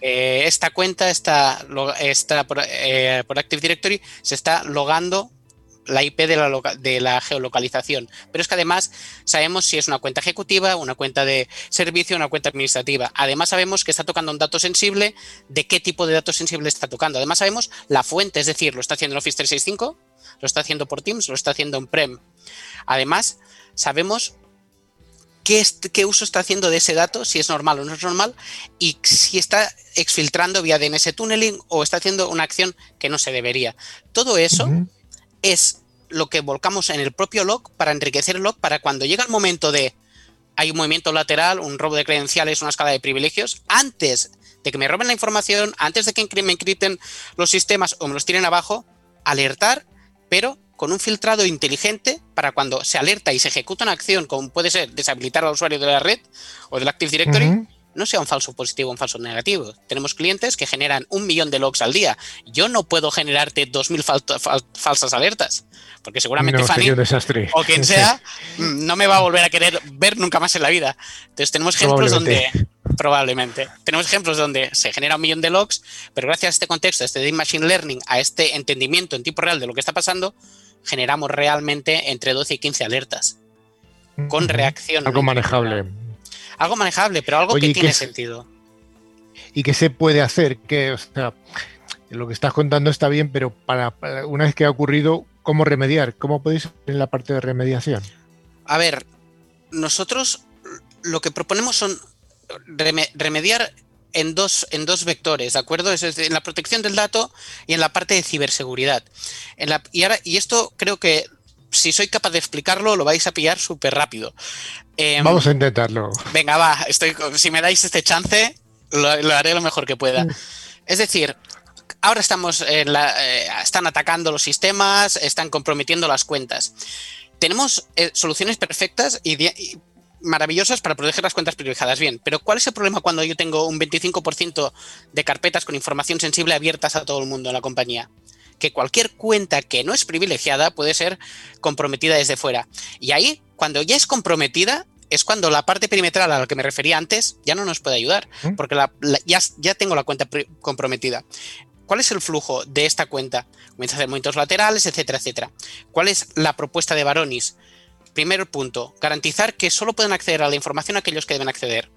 Eh, esta cuenta está, está por, eh, por, Active Directory, se está logando la IP de la, geolocalización, pero es que además sabemos si es una cuenta ejecutiva, una cuenta de servicio, una cuenta administrativa. Además sabemos que está tocando un dato sensible, de qué tipo de dato sensible está tocando. Además sabemos la fuente, es decir, lo está haciendo en Office 365, lo está haciendo por Teams, lo está haciendo en Prem. Además, sabemos qué, qué, uso está haciendo de ese dato, si es normal o no es normal, y si está exfiltrando vía DNS tunneling o está haciendo una acción que no se debería. Todo eso es lo que volcamos en el propio log para enriquecer el log para cuando llega el momento de hay un movimiento lateral, un robo de credenciales, una escala de privilegios, antes de que me roben la información, antes de que me encripten los sistemas o me los tiren abajo, alertar, pero con un filtrado inteligente para cuando se alerta y se ejecuta una acción, como puede ser deshabilitar al usuario de la red o del Active Directory, no sea un falso positivo o un falso negativo. Tenemos clientes que generan un millón de logs al día. Yo no puedo generarte dos mil falsas alertas, porque seguramente Fanny o quien sea mm, no me va a volver a querer ver nunca más en la vida. Entonces tenemos ejemplos donde probablemente tenemos ejemplos donde se genera un millón de logs, pero gracias a este contexto, a este Deep Machine Learning, a este entendimiento en tiempo real de lo que está pasando, generamos realmente entre 12 y 15 alertas con reacción. Algo manejable. Algo manejable, pero algo que tiene sentido. ¿Y qué se puede hacer? Que, o sea, lo que estás contando está bien, pero para, una vez que ha ocurrido, ¿cómo remediar? ¿Cómo podéis en la parte de remediación? A ver, nosotros lo que proponemos son remediar en dos, en dos vectores, ¿de acuerdo? Es en la protección del dato y en la parte de ciberseguridad. En la, y, ahora, y esto creo que si soy capaz de explicarlo, lo vais a pillar súper rápido. Em, Vamos a intentarlo. Venga, va, estoy, si me dais este chance, lo, haré lo mejor que pueda. Mm. Es decir, ahora estamos en la, eh, están atacando los sistemas, están comprometiendo las cuentas. Tenemos eh, soluciones perfectas y, maravillosas para proteger las cuentas privilegiadas. Bien, pero ¿cuál es el problema cuando yo tengo un 25% de carpetas con información sensible abiertas a todo el mundo en la compañía? Que cualquier cuenta que no es privilegiada puede ser comprometida desde fuera. Y ahí, cuando ya es comprometida, es cuando la parte perimetral a la que me refería antes ya no nos puede ayudar, ¿Mm? porque ya, ya tengo la cuenta comprometida. ¿Cuál es el flujo de esta cuenta? Comienza a hacer movimientos laterales, etcétera, etcétera. ¿Cuál es la propuesta de Varonis? Primer punto, garantizar que solo pueden acceder a la información aquellos que deben acceder.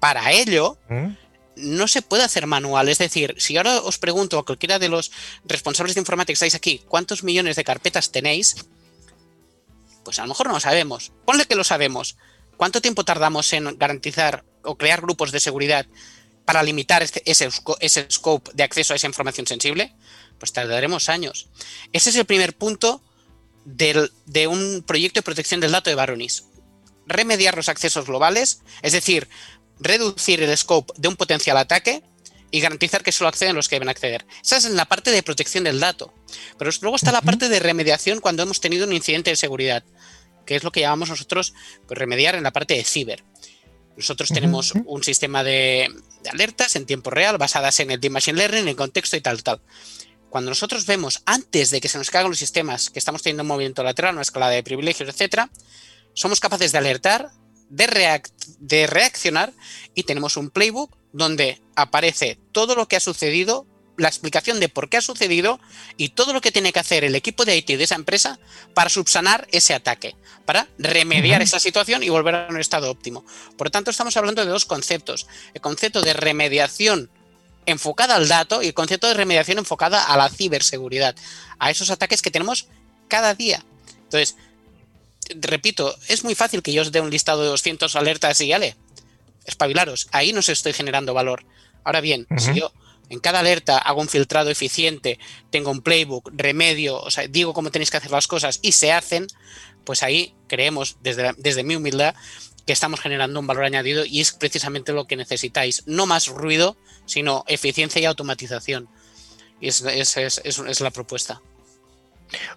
Para ello, ¿Mm? No se puede hacer manual. Es decir, si ahora os pregunto a cualquiera de los responsables de informática que estáis aquí, ¿cuántos millones de carpetas tenéis? Pues a lo mejor no lo sabemos. Ponle que lo sabemos. ¿Cuánto tiempo tardamos en garantizar o crear grupos de seguridad para limitar este, ese, ese scope de acceso a esa información sensible? Pues tardaremos años. Ese es el primer punto de un proyecto de protección del dato de Varonis. Remediar los accesos globales, es decir, reducir el scope de un potencial ataque y garantizar que solo acceden los que deben acceder. Esa es en la parte de protección del dato. Pero luego está la parte de remediación cuando hemos tenido un incidente de seguridad, que es lo que llamamos nosotros pues, remediar en la parte de ciber. Nosotros tenemos un sistema de, de, alertas en tiempo real basadas en el Deep Machine Learning, en el contexto y tal, tal cuando nosotros vemos antes de que se nos caigan los sistemas que estamos teniendo un movimiento lateral, una escalada de privilegios, etcétera, somos capaces de alertar, de, de reaccionar y tenemos un playbook donde aparece todo lo que ha sucedido, la explicación de por qué ha sucedido y todo lo que tiene que hacer el equipo de IT de esa empresa para subsanar ese ataque, para remediar esa situación y volver a un estado óptimo. Por lo tanto, estamos hablando de dos conceptos. El concepto de remediación enfocada al dato y el concepto de remediación enfocada a la ciberseguridad, a esos ataques que tenemos cada día. Entonces, repito, es muy fácil que yo os dé un listado de 200 alertas y ale, espabilaros, ahí no se estoy generando valor. Ahora bien, si yo en cada alerta hago un filtrado eficiente, tengo un playbook, remedio, o sea, digo cómo tenéis que hacer las cosas y se hacen, pues ahí creemos, desde, desde mi humildad, que estamos generando un valor añadido y es precisamente lo que necesitáis. No más ruido, sino eficiencia y automatización. Y esa es, la propuesta.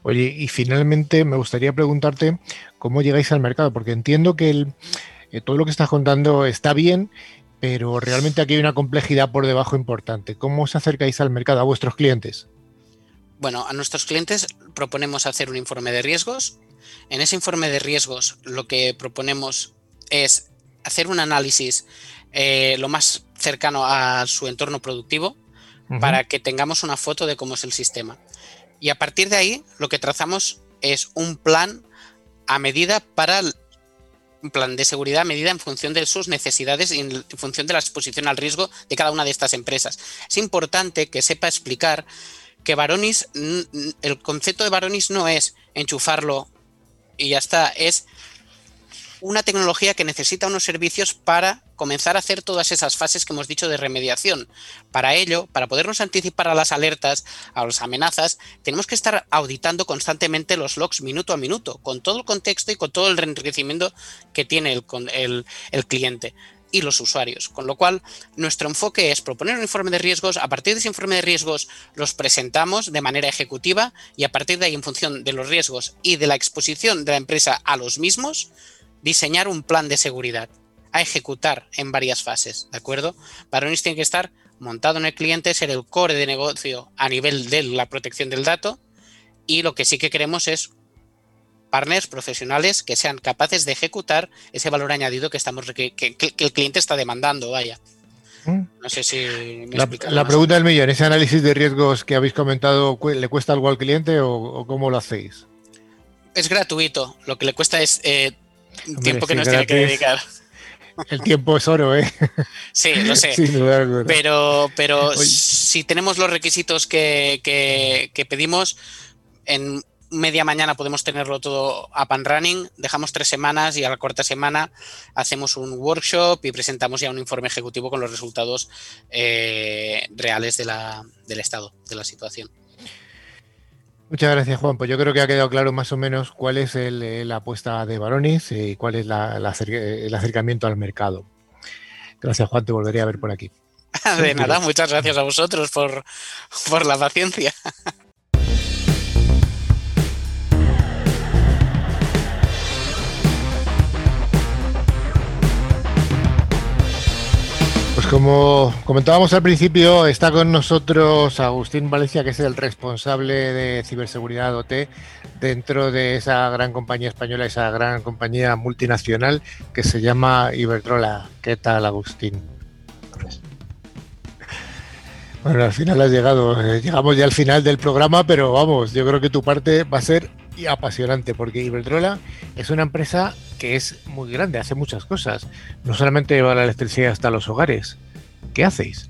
Oye, y finalmente me gustaría preguntarte cómo llegáis al mercado, porque entiendo que eh, todo lo que estás contando está bien, pero realmente aquí hay una complejidad por debajo importante. ¿Cómo os acercáis al mercado, a vuestros clientes? Bueno, a nuestros clientes proponemos hacer un informe de riesgos. En ese informe de riesgos lo que proponemos es hacer un análisis eh, lo más cercano a su entorno productivo para que tengamos una foto de cómo es el sistema. Y a partir de ahí, lo que trazamos es un plan a medida para un plan de seguridad a medida en función de sus necesidades y en función de la exposición al riesgo de cada una de estas empresas. Es importante que sepa explicar que Varonis, el concepto de Varonis no es enchufarlo y ya está, es una tecnología que necesita unos servicios para comenzar a hacer todas esas fases que hemos dicho de remediación. Para ello, para podernos anticipar a las alertas, a las amenazas, tenemos que estar auditando constantemente los logs minuto a minuto, con todo el contexto y con todo el enriquecimiento que tiene el, el cliente y los usuarios. Con lo cual, nuestro enfoque es proponer un informe de riesgos, a partir de ese informe de riesgos los presentamos de manera ejecutiva y a partir de ahí, en función de los riesgos y de la exposición de la empresa a los mismos, diseñar un plan de seguridad a ejecutar en varias fases, ¿de acuerdo? Varonis tiene que estar montado en el cliente, ser el core de negocio a nivel de la protección del dato y lo que sí que queremos es partners profesionales que sean capaces de ejecutar ese valor añadido que estamos que, el cliente está demandando, vaya. Mm. No sé si la, pregunta del millón, ese análisis de riesgos que habéis comentado, ¿le cuesta algo al cliente o, cómo lo hacéis? Es gratuito, lo que le cuesta es eh, tiempo que nos tiene que dedicar. El tiempo es oro, ¿eh? Sí, lo sé. pero pero si tenemos los requisitos que, que, pedimos, en media mañana podemos tenerlo todo up and running, dejamos tres semanas y a la cuarta semana hacemos un workshop y presentamos ya un informe ejecutivo con los resultados eh, reales de la, del estado, de la situación. Muchas gracias, Juan. Pues yo creo que ha quedado claro más o menos cuál es la apuesta de Baronis y cuál es el acercamiento al mercado. Gracias, Juan. Te volvería a ver por aquí. (laughs) De nada, muchas gracias a vosotros por, por la paciencia. Como comentábamos al principio, está con nosotros Agustín Valencia, que es el responsable de ciberseguridad OT dentro de esa gran compañía española, esa gran compañía multinacional que se llama Iberdrola. ¿Qué tal, Agustín? Bueno, al final has llegado. Eh, llegamos ya al final del programa, pero vamos, yo creo que tu parte va a ser apasionante porque Iberdrola es una empresa que es muy grande, hace muchas cosas. No solamente lleva la electricidad hasta los hogares. ¿Qué hacéis?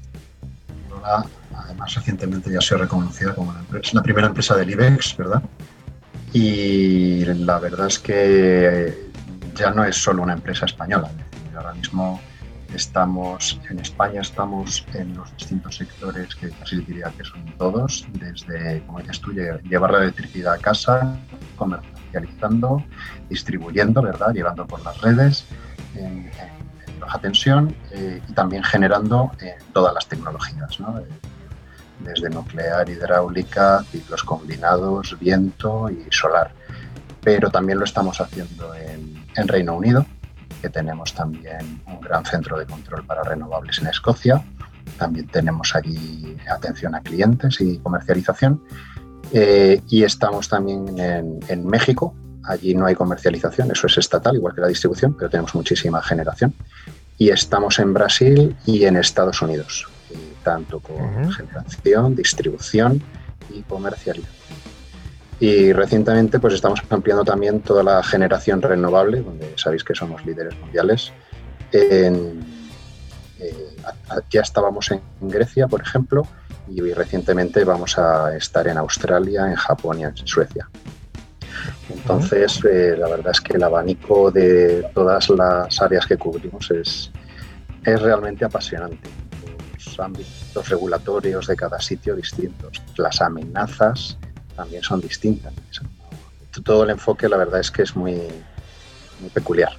además, recientemente ya se ha como la, primera empresa del IBEX, ¿verdad? Y la verdad es que ya no es solo una empresa española. ahora mismo estamos en España, estamos en los distintos sectores que casi diría que son todos, desde, como dices tú, llevar la electricidad a casa, comercializando, distribuyendo, ¿verdad? Llevando por las redes en, baja tensión eh, y también generando eh, todas las tecnologías, ¿no? Eh, desde nuclear, hidráulica, ciclos combinados, viento y solar. Pero también lo estamos haciendo en, en Reino Unido, que tenemos también un gran centro de control para renovables en Escocia. También tenemos allí atención a clientes y comercialización. Eh, y estamos también en, México. Allí no hay comercialización, eso es estatal, igual que la distribución, pero tenemos muchísima generación. Y estamos en Brasil y en Estados Unidos, tanto con generación, distribución y comercialización. Y recientemente pues estamos ampliando también toda la generación renovable, donde sabéis que somos líderes mundiales. Eh, ya estábamos en Grecia, por ejemplo, y recientemente vamos a estar en Australia, en Japón y en Suecia. Entonces, eh, la verdad es que el abanico de todas las áreas que cubrimos es, es realmente apasionante. Los ámbitos regulatorios de cada sitio distintos, las amenazas también son distintas. Todo el enfoque, la verdad es que es muy, muy peculiar.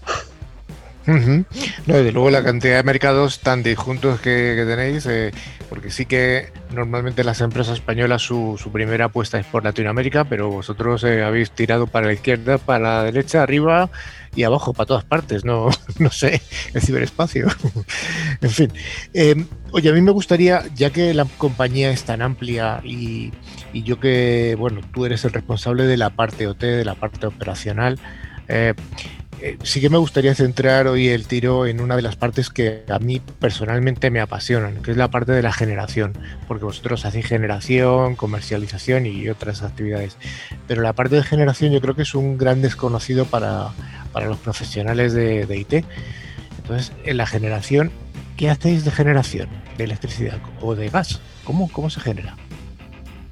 no, desde luego la cantidad de mercados tan disjuntos que, tenéis, eh, porque sí que normalmente las empresas españolas su, primera apuesta es por Latinoamérica, pero vosotros eh, habéis tirado para la izquierda, para la derecha, arriba y abajo, para todas partes, no, (laughs) no sé, el ciberespacio. (laughs) en fin. Eh, oye, a mí me gustaría, ya que la compañía es tan amplia y, y, yo que, bueno, tú eres el responsable de la parte OT, de la parte operacional, eh, sí que me gustaría centrar hoy el tiro en una de las partes que a mí personalmente me apasionan, que es la parte de la generación, porque vosotros hacéis generación, comercialización y otras actividades. Pero la parte de generación yo creo que es un gran desconocido para, los profesionales de, IT. Entonces, en la generación, ¿qué hacéis de generación de electricidad o de gas? ¿Cómo, cómo se genera?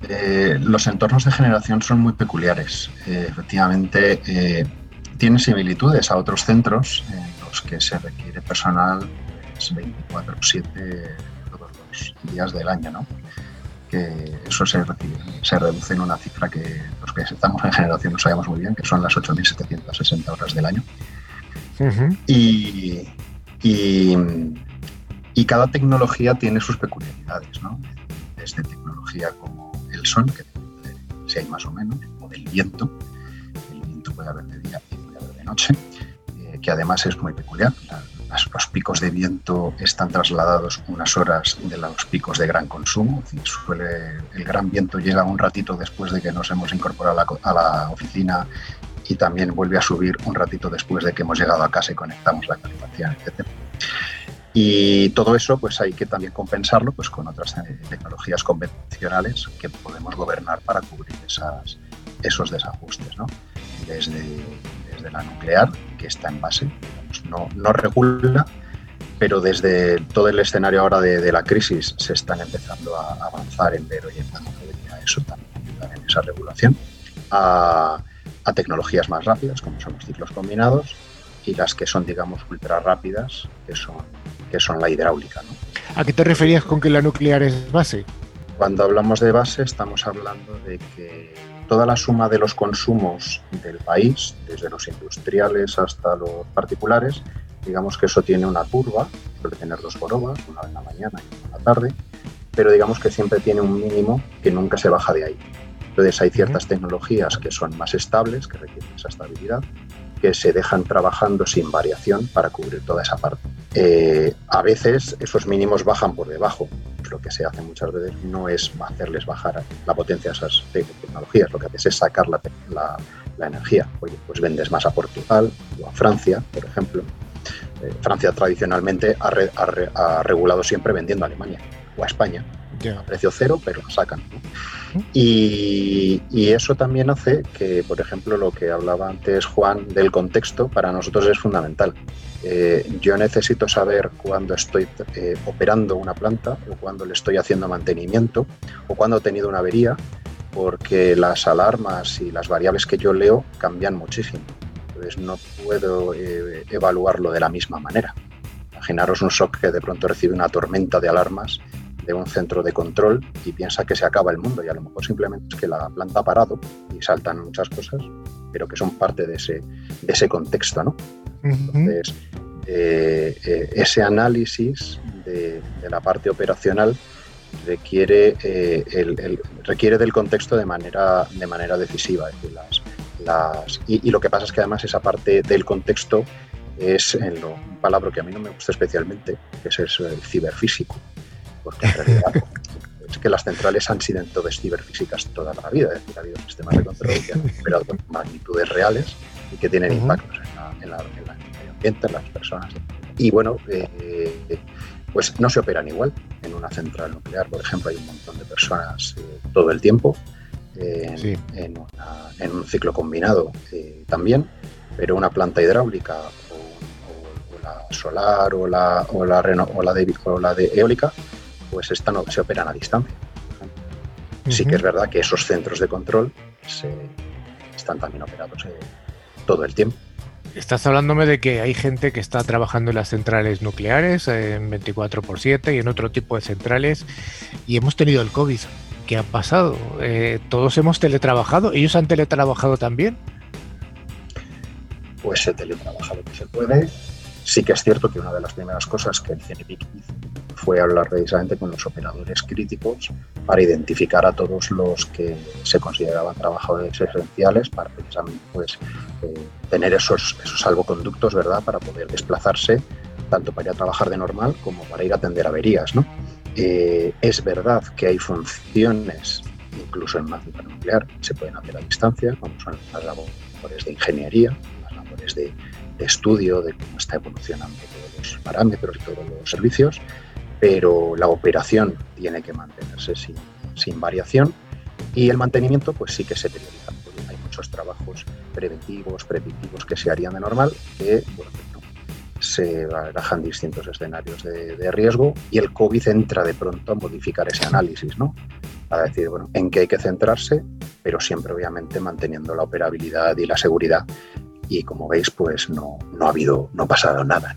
Eh, los entornos de generación son muy peculiares. Eh, efectivamente, eh, tiene similitudes a otros centros en los que se requiere personal 24/7 pues, todos los días del año, ¿no? que eso se, se, reduce en una cifra que los que estamos en generación no sabemos muy bien, que son las 8.760 horas del año. y, y, cada tecnología tiene sus peculiaridades, ¿no? desde tecnología como el sol, que si hay más o menos, o del viento, el viento puede haber de día eh, que además es muy peculiar. los picos de viento están trasladados unas horas de los picos de gran consumo. suele, el gran viento llega un ratito después de que nos hemos incorporado a la, oficina y también vuelve a subir un ratito después de que hemos llegado a casa y conectamos la calefacción, etc. Y todo eso pues hay que también compensarlo pues, con otras eh, tecnologías convencionales que podemos gobernar para cubrir esos desajustes. ¿no? Desde desde la nuclear, que está en base, no, no regula, pero desde todo el escenario ahora de, la crisis se están empezando a avanzar en ver, oye, a eso también ayudar en esa regulación, a, a, tecnologías más rápidas, como son los ciclos combinados, y las que son, digamos, ultra rápidas, que son, que son la hidráulica. ¿A qué te referías con que la nuclear es base? Cuando hablamos de base estamos hablando de que toda la suma de los consumos del país, desde los industriales hasta los particulares, digamos que eso tiene una curva, suele tener dos borobas, una en la mañana y una en la tarde, pero digamos que siempre tiene un mínimo que nunca se baja de ahí. Entonces hay ciertas tecnologías que son más estables, que requieren esa estabilidad, que se dejan trabajando sin variación para cubrir toda esa parte. Eh, a veces esos mínimos bajan por debajo. Lo que se hace muchas veces no es hacerles bajar la potencia a esas tecnologías, lo que haces es sacar la, la, energía. Oye, pues vendes más a Portugal o a Francia, por ejemplo. Eh, Francia tradicionalmente ha, regulado siempre vendiendo a Alemania o a España a precio cero, pero lo sacan. Y, eso también hace que, por ejemplo, lo que hablaba antes Juan del contexto, para nosotros es fundamental. Eh, yo necesito saber cuándo estoy eh, operando una planta o cuándo le estoy haciendo mantenimiento o cuándo he tenido una avería, porque las alarmas y las variables que yo leo cambian muchísimo. Entonces no puedo eh, evaluarlo de la misma manera. Imaginaros un shock que de pronto recibe una tormenta de alarmas de un centro de control y piensa que se acaba el mundo y a lo mejor simplemente es que la planta ha parado y saltan muchas cosas, pero que son parte de ese, de ese contexto. ¿no? Entonces, eh, eh, ese análisis de, la parte operacional requiere, eh, el, requiere del contexto de manera, de manera decisiva. las, las, y, lo que pasa es que además esa parte del contexto es en lo, un palabra que a mí no me gusta especialmente, que es el ciberfísico porque en realidad es que las centrales han sido en entonces ciberfísicas toda la vida, es decir, ha habido sistemas de control que han operado con magnitudes reales y que tienen impactos en, la, en, la, en, medio ambiente, en las personas. Y bueno, eh, pues no se operan igual. En una central nuclear, por ejemplo, hay un montón de personas eh, todo el tiempo. Eh, en, un ciclo combinado también, pero una planta hidráulica o, la solar o la, o la, o la, de, o la de eólica pues esta no se operan a distancia. Sí que es verdad que esos centros de control se, están también operados eh, todo el tiempo. Estás hablándome de que hay gente que está trabajando en las centrales nucleares en 24 por 7 y en otro tipo de centrales y hemos tenido el COVID. ¿Qué ha pasado? Eh, ¿Todos hemos teletrabajado? ¿Ellos han teletrabajado también? Pues se teletrabaja lo que se puede. Sí que es cierto que una de las primeras cosas que el CNPIC hizo fue hablar precisamente con los operadores críticos para identificar a todos los que se consideraban trabajadores esenciales para precisamente pues, eh, tener esos, esos salvoconductos ¿verdad? para poder desplazarse tanto para ir a trabajar de normal como para ir a atender averías. ¿no? Eh, es verdad que hay funciones, incluso en máquina nuclear, que se pueden hacer a distancia, como son las labores de ingeniería, las labores de, estudio de cómo está evolucionando todos los parámetros y todos los servicios, pero la operación tiene que mantenerse sin, sin variación y el mantenimiento pues sí que se prioriza. Hay muchos trabajos preventivos, predictivos que se harían de normal que se barajan distintos escenarios de, riesgo y el COVID entra de pronto a modificar ese análisis, ¿no? A decir, bueno, en qué hay que centrarse, pero siempre obviamente manteniendo la operabilidad y la seguridad. Y como veis, pues no, no ha habido, no ha pasado nada.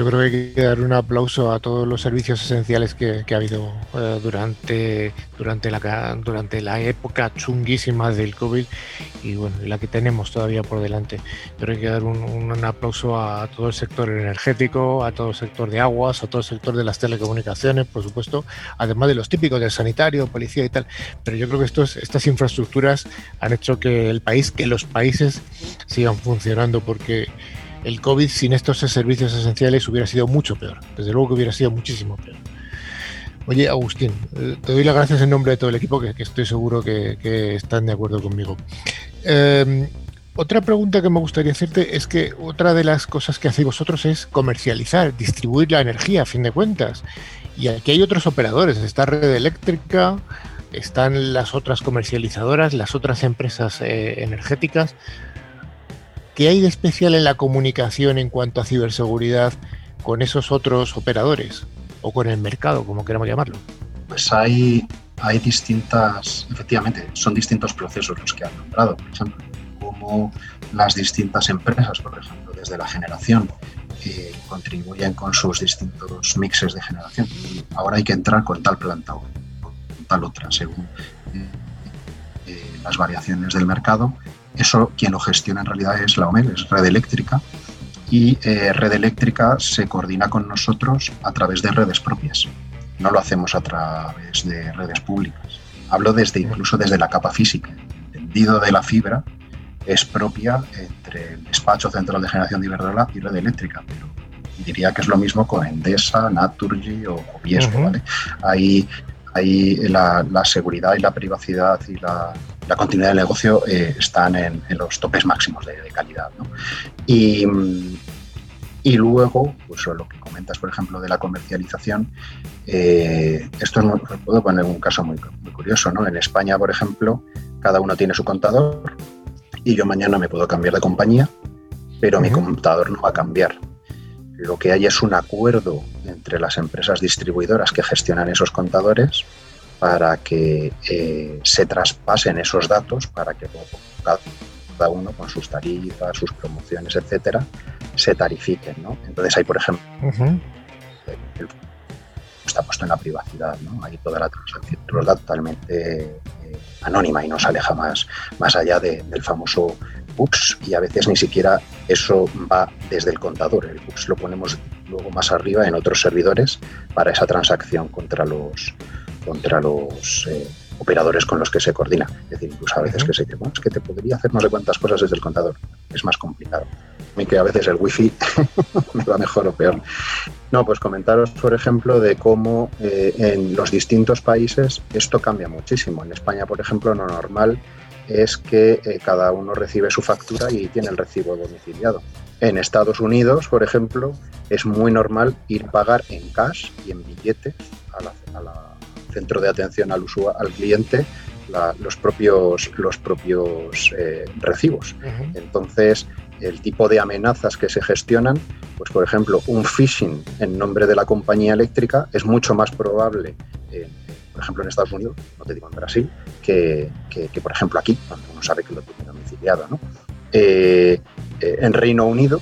Yo creo que hay que dar un aplauso a todos los servicios esenciales que, ha habido eh, durante, durante, la, durante la época chunguísima del COVID y bueno, la que tenemos todavía por delante. Pero hay que dar un, aplauso a todo el sector energético, a todo el sector de aguas, a todo el sector de las telecomunicaciones, por supuesto, además de los típicos del sanitario, policía y tal. Pero yo creo que estos, estas infraestructuras han hecho que el país, que los países sigan funcionando porque el COVID sin estos servicios esenciales hubiera sido mucho peor. Desde luego que hubiera sido muchísimo peor. Oye, Agustín, eh, te doy las gracias en nombre de todo el equipo, que, estoy seguro que, están de acuerdo conmigo. Em, otra pregunta que me gustaría hacerte es que otra de las cosas que hacéis vosotros es comercializar, distribuir la energía, a fin de cuentas. Y aquí hay otros operadores, está Red Eléctrica, están las otras comercializadoras, las otras empresas eh, energéticas. ¿Qué hay de especial en la comunicación en cuanto a ciberseguridad con esos otros operadores o con el mercado, como queramos llamarlo? Pues hay, hay distintas, efectivamente, son distintos procesos los que han nombrado, por ejemplo, como las distintas empresas, por ejemplo, desde la generación, que contribuyen con sus distintos mixes de generación. ahora hay que entrar con tal planta o con tal otra, según eh, eh, las variaciones del mercado eso quien lo gestiona en realidad es la OMEL, es Red Eléctrica, y eh, Red Eléctrica se coordina con nosotros a través de redes propias. No lo hacemos a través de redes públicas. Hablo desde incluso desde la capa física. El tendido de la fibra es propia entre el despacho central de generación de Iberdrola y Red Eléctrica, pero diría que es lo mismo con Endesa, Naturgy o, Viesco. ¿vale? Ahí, ahí la, la, seguridad y la privacidad y la, la continuidad del negocio eh, están en, los topes máximos de, calidad. Y, y, luego, pues lo que comentas, por ejemplo, de la comercialización, eh, esto es puedo poner un caso muy, curioso. ¿no? En España, por ejemplo, cada uno tiene su contador y yo mañana me puedo cambiar de compañía, pero mi contador no va a cambiar. Lo que hay es un acuerdo entre las empresas distribuidoras que gestionan esos contadores para que eh, se traspasen esos datos, para que cada uno con sus tarifas, sus promociones, etcétera, se tarifiquen. ¿no? Entonces hay, por ejemplo, está puesto en la privacidad, ¿no? Hay toda la transacción totalmente eh, anónima y no sale jamás más allá del famoso UPS y a veces ni siquiera eso va desde el contador. El UPS lo ponemos luego más arriba en otros servidores para esa transacción contra los, contra los eh, operadores con los que se coordina. Es decir, incluso a veces que se dice, bueno, es que te podría hacer no sé cuántas cosas desde el contador. Es más complicado. A mí que a veces el wifi me (laughs) va mejor o peor. No, pues comentaros, por ejemplo, de cómo eh, en los distintos países esto cambia muchísimo. En España, por ejemplo, lo normal es que eh, cada uno recibe su factura y tiene el recibo domiciliado. En Estados Unidos, por ejemplo, es muy normal ir a pagar en cash y en billete a la centro de atención al, usuario, al cliente los propios, los propios eh, recibos. Entonces, el tipo de amenazas que se gestionan, pues por ejemplo, un phishing en nombre de la compañía eléctrica es mucho más probable, por ejemplo, en Estados Unidos, no te digo en Brasil, que, por ejemplo aquí, cuando uno sabe que lo tiene domiciliado. ¿no? Eh, eh, en Reino Unido,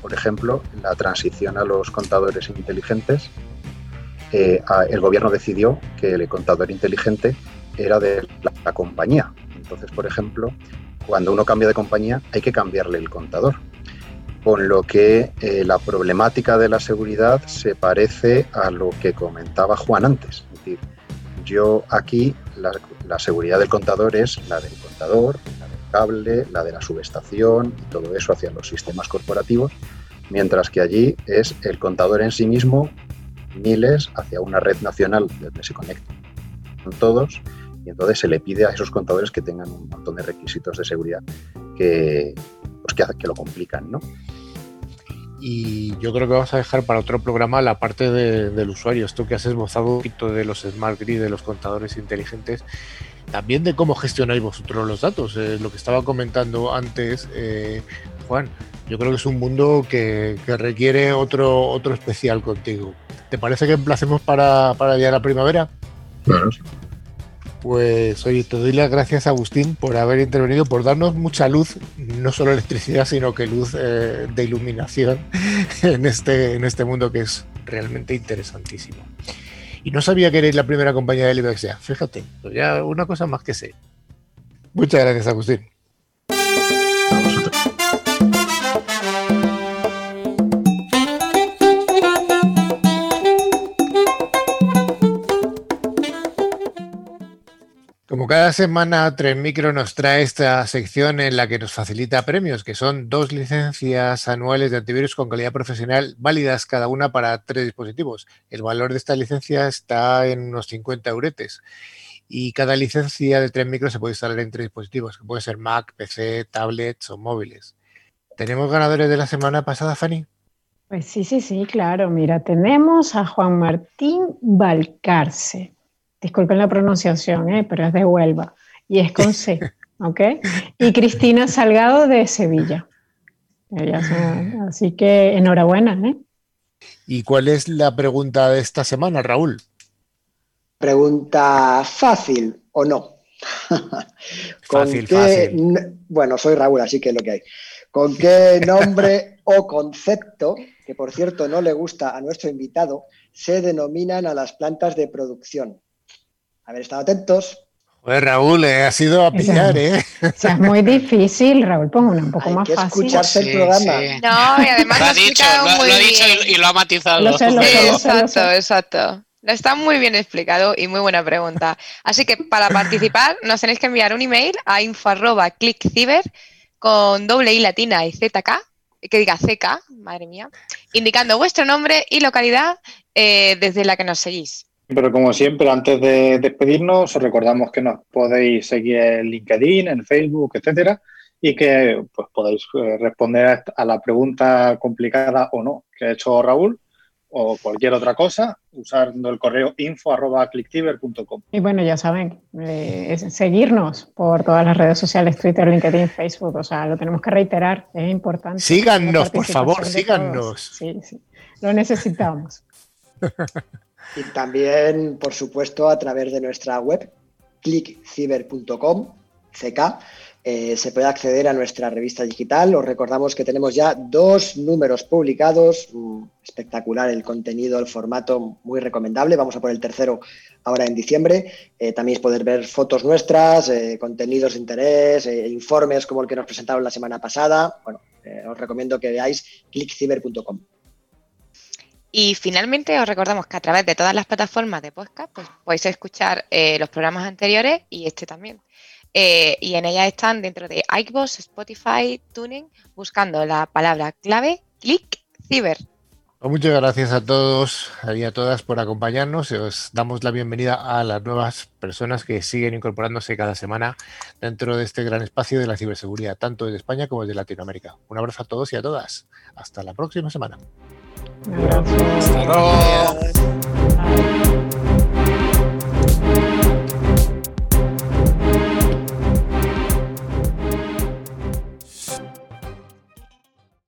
por ejemplo, la transición a los contadores inteligentes el gobierno decidió que el contador inteligente era de la, compañía. Entonces, por ejemplo, cuando uno cambia de compañía hay que cambiarle el contador. Con lo que eh, la problemática de la seguridad se parece a lo que comentaba Juan antes. Es decir, yo aquí la, la seguridad del contador es la del contador, la del cable, la de la subestación y todo eso hacia los sistemas corporativos, mientras que allí es el contador en sí mismo miles hacia una red nacional donde se conectan todos Y entonces se le pide a esos contadores que tengan un montón de requisitos de seguridad que, pues que, que lo complican, ¿no? Y yo creo que vamos a dejar para otro programa la parte del usuario, esto que has esbozado un poquito de los smart grid, de los contadores inteligentes, también de cómo gestionáis vosotros los datos. Eh, lo que estaba comentando antes, eh, Juan, yo creo que es un mundo que, requiere otro, otro especial contigo. ¿Te parece que emplacemos para, para ya la primavera? Claro. Pues oye, te doy las gracias Agustín por haber intervenido, por darnos mucha luz, no solo electricidad, sino que luz eh, de iluminación (laughs) en este, en este mundo que es realmente interesantísimo. Y no sabía que eres la primera compañía de IBEX ya, fíjate, ya una cosa más que sé. Muchas gracias Agustín. Como cada semana, Tren Micro nos trae esta sección en la que nos facilita premios, que son dos licencias anuales de antivirus con calidad profesional válidas cada una para tres dispositivos. El valor de esta licencia está en unos 50 euretes. Y cada licencia de Tren Micro se puede instalar en tres dispositivos, que pueden ser Mac, PC, tablets o móviles. ¿Tenemos ganadores de la semana pasada, Fanny? Pues sí, sí, sí, claro. Mira, tenemos a Juan Martín Valcarce disculpen la pronunciación, ¿eh? pero es de Huelva y es con C, (laughs) ¿ok? Y Cristina Salgado de Sevilla. así que enhorabuena, ¿eh? ¿Y cuál es la pregunta de esta semana, Raúl? Pregunta fácil o no. (laughs) fácil, fácil. Bueno, soy Raúl, así que es lo que hay. ¿Con qué (laughs) nombre o concepto, que por cierto no le gusta a nuestro invitado, se denominan a las plantas de producción? Haber estado atentos. Pues Raúl, eh, ha sido a pillar, ¿eh? O sea, es muy difícil, Raúl, pongo una un poco más que fácil. escucharse el programa. No, y además lo ha dicho, lo, lo ha dicho y, lo ha matizado. Lo sé, lo sé, exacto, exacto. Está muy bien explicado y muy buena pregunta. Así que para participar nos tenéis que enviar un email a info.clickciber con doble i latina y zk, que diga CK, madre mía, indicando vuestro nombre y localidad eh, desde la que nos seguís. Pero como siempre, antes de despedirnos, os recordamos que nos podéis seguir en LinkedIn, en Facebook, etcétera, y que pues, podéis eh, responder a la pregunta complicada o no que ha hecho Raúl o cualquier otra cosa usando el correo info.clicktiver.com. Y bueno, ya saben, eh, seguirnos por todas las redes sociales, Twitter, LinkedIn, Facebook, o sea, lo tenemos que reiterar, es importante. Síganos, por favor, síganos. Sí, sí, lo necesitamos. (laughs) Y también, por supuesto, a través de nuestra web, clickciber.com, CK, eh, se puede acceder a nuestra revista digital. Os recordamos que tenemos ya dos números publicados. Mm, espectacular el contenido, el formato, muy recomendable. Vamos a por el tercero ahora en diciembre. Eh, también poder ver fotos nuestras, eh, contenidos de interés, informes como el que nos presentaron la semana pasada. Bueno, os recomiendo que veáis clickciber.com. Y finalmente os recordamos que a través de todas las plataformas de podcast pues, podéis escuchar eh, los programas anteriores y este también. Eh, y en ellas están dentro de iVoox, Spotify, Tuning, buscando la palabra clave click ciber. Pues muchas gracias a todos y a todas por acompañarnos. Os damos la bienvenida a las nuevas personas que siguen incorporándose cada semana dentro de este gran espacio de la ciberseguridad, tanto de España como de Latinoamérica. Un abrazo a todos y a todas. Hasta la próxima semana. Hasta luego.